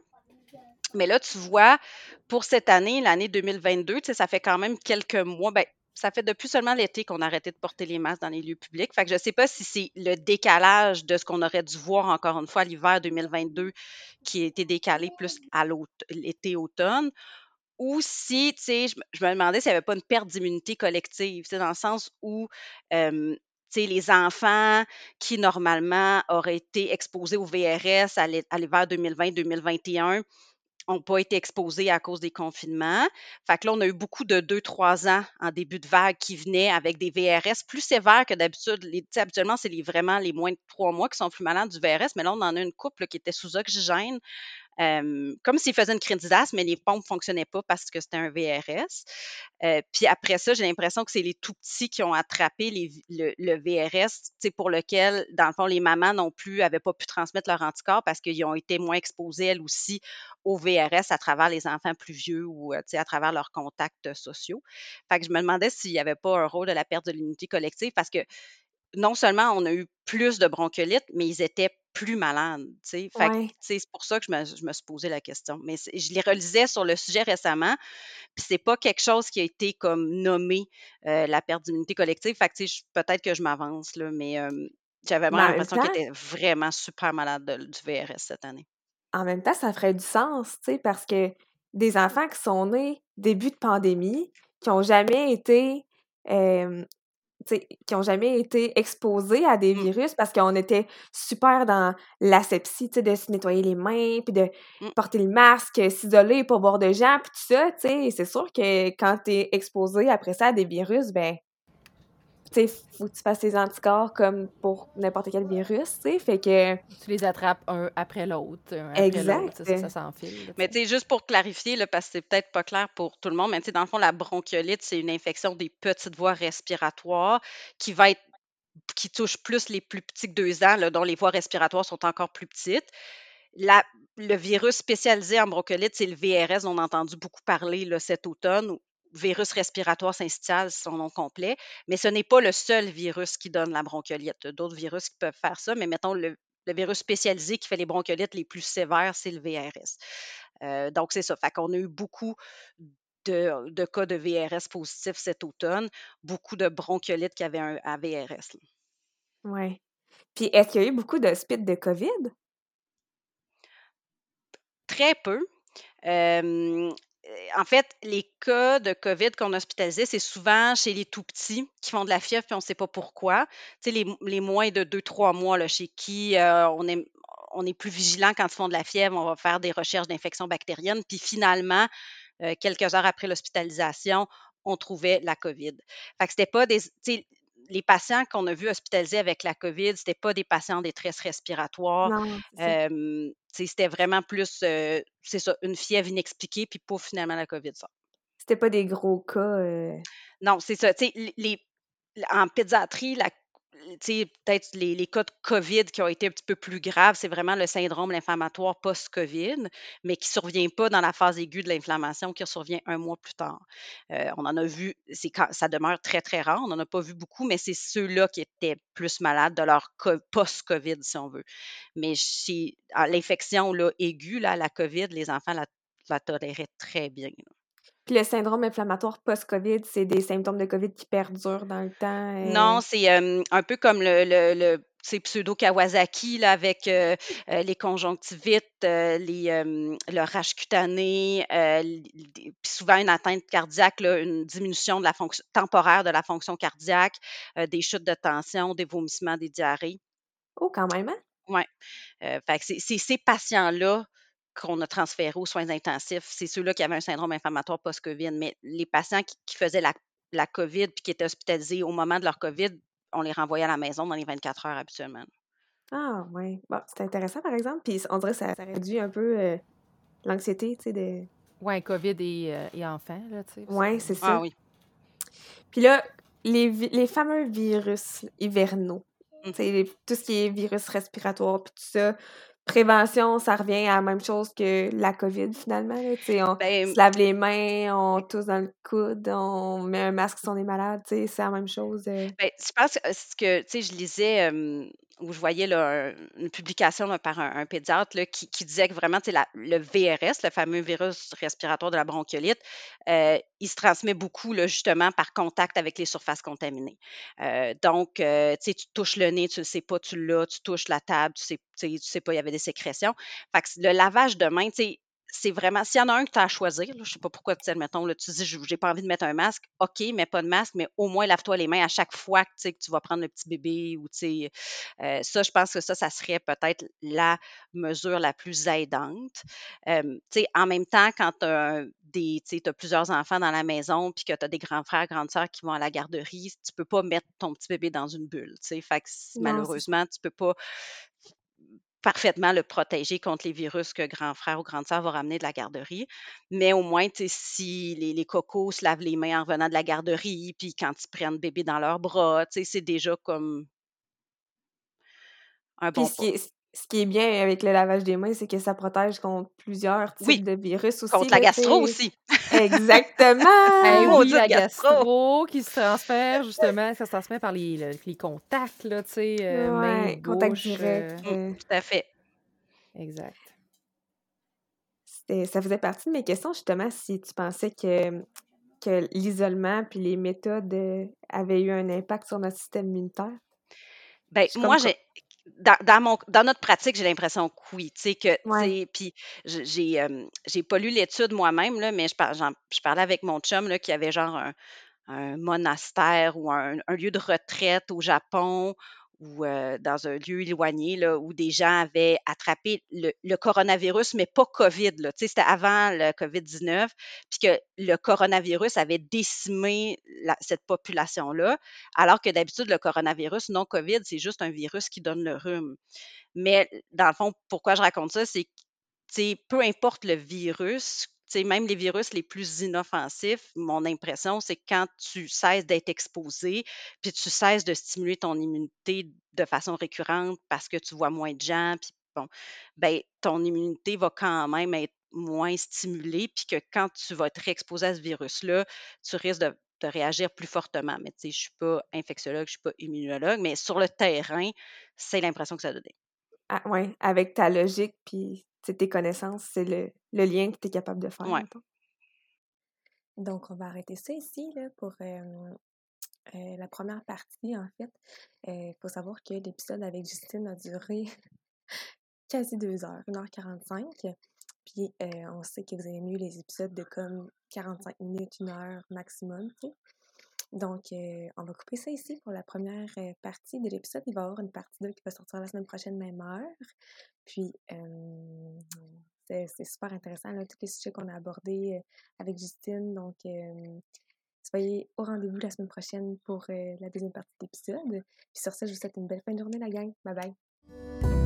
Mais là, tu vois, pour cette année, l'année 2022, tu sais, ça fait quand même quelques mois. Ben, ça fait depuis seulement l'été qu'on a arrêté de porter les masques dans les lieux publics. Fait que je ne sais pas si c'est le décalage de ce qu'on aurait dû voir encore une fois l'hiver 2022 qui a été décalé plus à l'été-automne ou si, tu sais, je, me- demandais s'il n'y avait pas une perte d'immunité collective, tu sais, dans le sens où, tu sais, les enfants qui, normalement, auraient été exposés au VRS à l'hiver 2020-2021 n'ont pas été exposés à cause des confinements. Fait que là, on a eu beaucoup de 2-3 ans en début de vague qui venaient avec des VRS plus sévères que d'habitude. Habituellement, c'est les, vraiment les moins de 3 mois qui sont plus malades du VRS, mais là, on en a une couple qui était sous oxygène euh, comme s'ils faisaient une d'asthme, mais les pompes ne fonctionnaient pas parce que c'était un VRS. Euh, puis après ça, j'ai l'impression que c'est les tout petits qui ont attrapé le, VRS, pour lequel, dans le fond, les mamans non plus n'avaient pas pu transmettre leur anticorps parce qu'ils ont été moins exposés, elles aussi, au VRS à travers les enfants plus vieux ou euh, à travers leurs contacts sociaux. Fait que je me demandais s'il n'y avait pas un rôle de la perte de l'immunité collective parce que non seulement on a eu plus de bronchiolite, mais ils étaient plus malades. Fait Ouais. c'est pour ça que je me je me suis posé la question. Mais je les relisais sur le sujet récemment, puis c'est pas quelque chose qui a été comme nommé, heu, la perte d'immunité collective. Fait que, peut-être que je m'avance là, mais, j'avais vraiment en même l'impression qu'ils étaient vraiment super malades de du VRS cette année. en même temps, ça ferait du sens, tu sais, parce que des enfants qui sont nés début de pandémie, qui ont jamais été, qui ont jamais été exposés à des Mmh. virus parce qu'on était super dans l'asepsie, tu sais, de se nettoyer les mains, puis de Mmh. porter le masque, s'isoler, pas voir de gens, puis tout ça, tu sais. C'est sûr que quand tu es exposé après ça à des virus, ben tu sais, faut que tu fasses tes anticorps comme pour n'importe quel virus, tu sais. Fait que Tu les attrapes un après l'autre, un après exact. l'autre. Ça, ça s'enfile. Mais tu sais. juste pour clarifier, là, parce que c'est peut-être pas clair pour tout le monde, mais tu sais, dans le fond, la bronchiolite, c'est une infection des petites voies respiratoires qui va être qui touche plus les plus petits que 2 ans, là, dont les voies respiratoires sont encore plus petites. La le virus spécialisé en bronchiolite, c'est le VRS, on a entendu beaucoup parler, là, cet automne, virus respiratoire syncytial, c'est son nom complet. Mais ce n'est pas le seul virus qui donne la bronchiolite. Il y a d'autres virus qui peuvent faire ça, mais mettons le le virus spécialisé qui fait les bronchiolites les plus sévères, c'est le VRS. Heu, donc c'est ça. Fait qu'on a eu beaucoup de de cas de VRS positifs cet automne, beaucoup de bronchiolites qui avaient un AVRS, là. Ouais. Puis est-ce qu'il y a eu beaucoup d'hospices de COVID? Très peu. En fait, les cas de COVID qu'on a hospitalisés, c'est souvent chez les tout petits qui font de la fièvre puis on ne sait pas pourquoi. Tu sais, les les moins de 2-3 mois là, chez qui, heu, on est on est plus vigilant quand ils font de la fièvre, on va faire des recherches d'infections bactériennes, puis finalement, heu, quelques heures après l'hospitalisation, on trouvait la COVID. Fait que c'était pas des les patients qu'on a vus hospitalisés avec la COVID, c'était pas des patients en détresse respiratoire. Non, c'était vraiment plus, c'est ça, une fièvre inexpliquée, puis pouf, finalement la COVID sort. C'était pas des gros cas, Non, c'est ça, les les en pédiatrie, la peut-être les les cas de COVID qui ont été un petit peu plus graves, c'est vraiment le syndrome inflammatoire post-COVID, mais qui survient pas dans la phase aiguë de l'inflammation, qui survient un mois plus tard. Heu, on en a vu, quand ça demeure très, très rare, on n'en a pas vu beaucoup, mais c'est ceux-là qui étaient plus malades de leur co post-COVID, si on veut. Mais à l'infection, aiguë, là, la COVID, les enfants la la toléraient très bien. Puis le syndrome inflammatoire post-COVID, c'est des symptômes de COVID qui perdurent dans le temps, Non, heu? c'est, un peu comme le le le pseudo-Kawasaki là avec, heu heu, les conjonctivites, les, le rash cutané, puis souvent une atteinte cardiaque là, une diminution de la fonction temporaire de la fonction cardiaque, des chutes de tension, des vomissements, des diarrhées. Oh, quand même, hein? Ouais, heu, fait que c'est c'est ces patients-là qu'on a transférés aux soins intensifs. C'est ceux-là qui avaient un syndrome inflammatoire post-COVID, mais les patients qui qui faisaient la la COVID puis qui étaient hospitalisés au moment de leur COVID, on les renvoyait à la maison dans les 24 heures habituellement. Ah ouais. Bon, c'est intéressant, par exemple, puis on dirait que ça ça réduit un peu, heu, l'anxiété, tu sais, de Ouais, COVID et, euh, et enfants, là, tu sais. ouais, c'est Ah ça. oui. Puis là, les les fameux virus hivernaux, Mmh tu sais, tout ce qui est virus respiratoire puis tout ça, prévention, ça revient à la même chose que la COVID, finalement, là, on Ben se lave les mains, on tousse dans le coude, on met un masque si on est malade, c'est la même chose, heu? Ben, je pense que ce que, tu sais, je lisais, où je voyais là, un une publication par un pédiatre là, qui disait que vraiment, la le VRS, le fameux virus respiratoire de la bronchiolite, heu, il se transmet beaucoup justement par contact avec les surfaces contaminées. Heu, donc, heu, tu touches le nez, tu le sais pas, tu l'as, tu touches la table, tu sais tu sais pas, il y avait des sécrétions. Fait le lavage de main, c'est vraiment s'il y en a un que tu as à choisir, là, je sais pas pourquoi, tu là, tu dis: «J j'ai pas envie de mettre un masque», OK, mets pas de masque, mais au moins lave-toi les mains à chaque fois que, tu sais, que tu vas prendre le petit bébé ou, tu sais, heu, ça, je pense que ça, ça serait peut-être la mesure la plus aidante. Hem, tu sais, en même temps, quand tu as as plusieurs enfants dans la maison puis que tu as des grands frères, grandes sœurs qui vont à la garderie, tu peux pas mettre ton petit bébé dans une bulle, tu sais. Fait que Non, malheureusement, tu peux pas parfaitement le protéger contre les virus que grand frère ou grande sœur va ramener de la garderie. Mais au moins, si les, les cocos se lavent les mains en revenant de la garderie, puis quand ils prennent bébé dans leurs bras, tu sais, c'est déjà comme un Puis bon ce pas. qui est ce qui est bien avec le lavage des mains, c'est que ça protège contre plusieurs types Oui, de virus aussi. contre la gastro aussi. Exactement! Eh oui, la gastro. gastro qui se transfère justement, ça se transmet par les, le- les contacts, là, tu sais, euh, main, Ouais, contact bouche. direct. euh, euh, Tout à fait. exact. ça faisait partie de mes questions, justement, si tu pensais que, que l'isolement puis les méthodes euh, avaient eu un impact sur notre système immunitaire. Ben, moi, j'ai dans, dans mon dans notre pratique, j'ai l'impression que oui, tu sais que tu Ouais. sais puis j'ai euh, j'ai pas lu l'étude moi-même là, mais je par- je parlais avec mon chum là qui avait genre un, un monastère ou un, un lieu de retraite au Japon ou euh, dans un lieu éloigné là, où des gens avaient attrapé le, coronavirus, mais pas COVID. C'était avant le COVID-19, puis que le coronavirus avait décimé cette population-là, alors que d'habitude, le coronavirus non COVID, c'est juste un virus qui donne le rhume. Mais dans le fond, pourquoi je raconte ça, c'est peu importe le virus, sais, même les virus les plus inoffensifs, mon impression, c'est que quand tu cesses d'être exposé, puis tu cesses de stimuler ton immunité de façon récurrente parce que tu vois moins de gens, puis bon, ben, ton immunité va quand même être moins stimulée, puis que quand tu vas être exposé à ce virus-là, tu risques de, réagir plus fortement. Mais tu sais, je suis pas infectiologue, je suis pas immunologue, mais sur le terrain, c'est l'impression que ça donne. Ah, ouais, avec ta logique puis sais, tes connaissances, c'est le, le lien que tu es capable de faire. Ouais. Donc, on va arrêter ça ici là, pour euh, euh, la première partie, en fait. Il faut savoir que l'épisode avec Justine a duré quasi deux heures, 1h45. Puis, euh, on sait que vous avez mieux les épisodes de comme 45 minutes, une heure maximum. Donc, euh, on va couper ça ici pour la première euh, partie de l'épisode. Il va y avoir une partie 2 qui va sortir la semaine prochaine, même heure. Puis, euh, c'est super intéressant, tous les sujets qu'on a abordés avec Justine. Donc, soyez au rendez-vous la semaine prochaine pour la deuxième partie de l'épisode. Puis sur ça, je vous souhaite une belle fin de journée, la gang. Bye bye!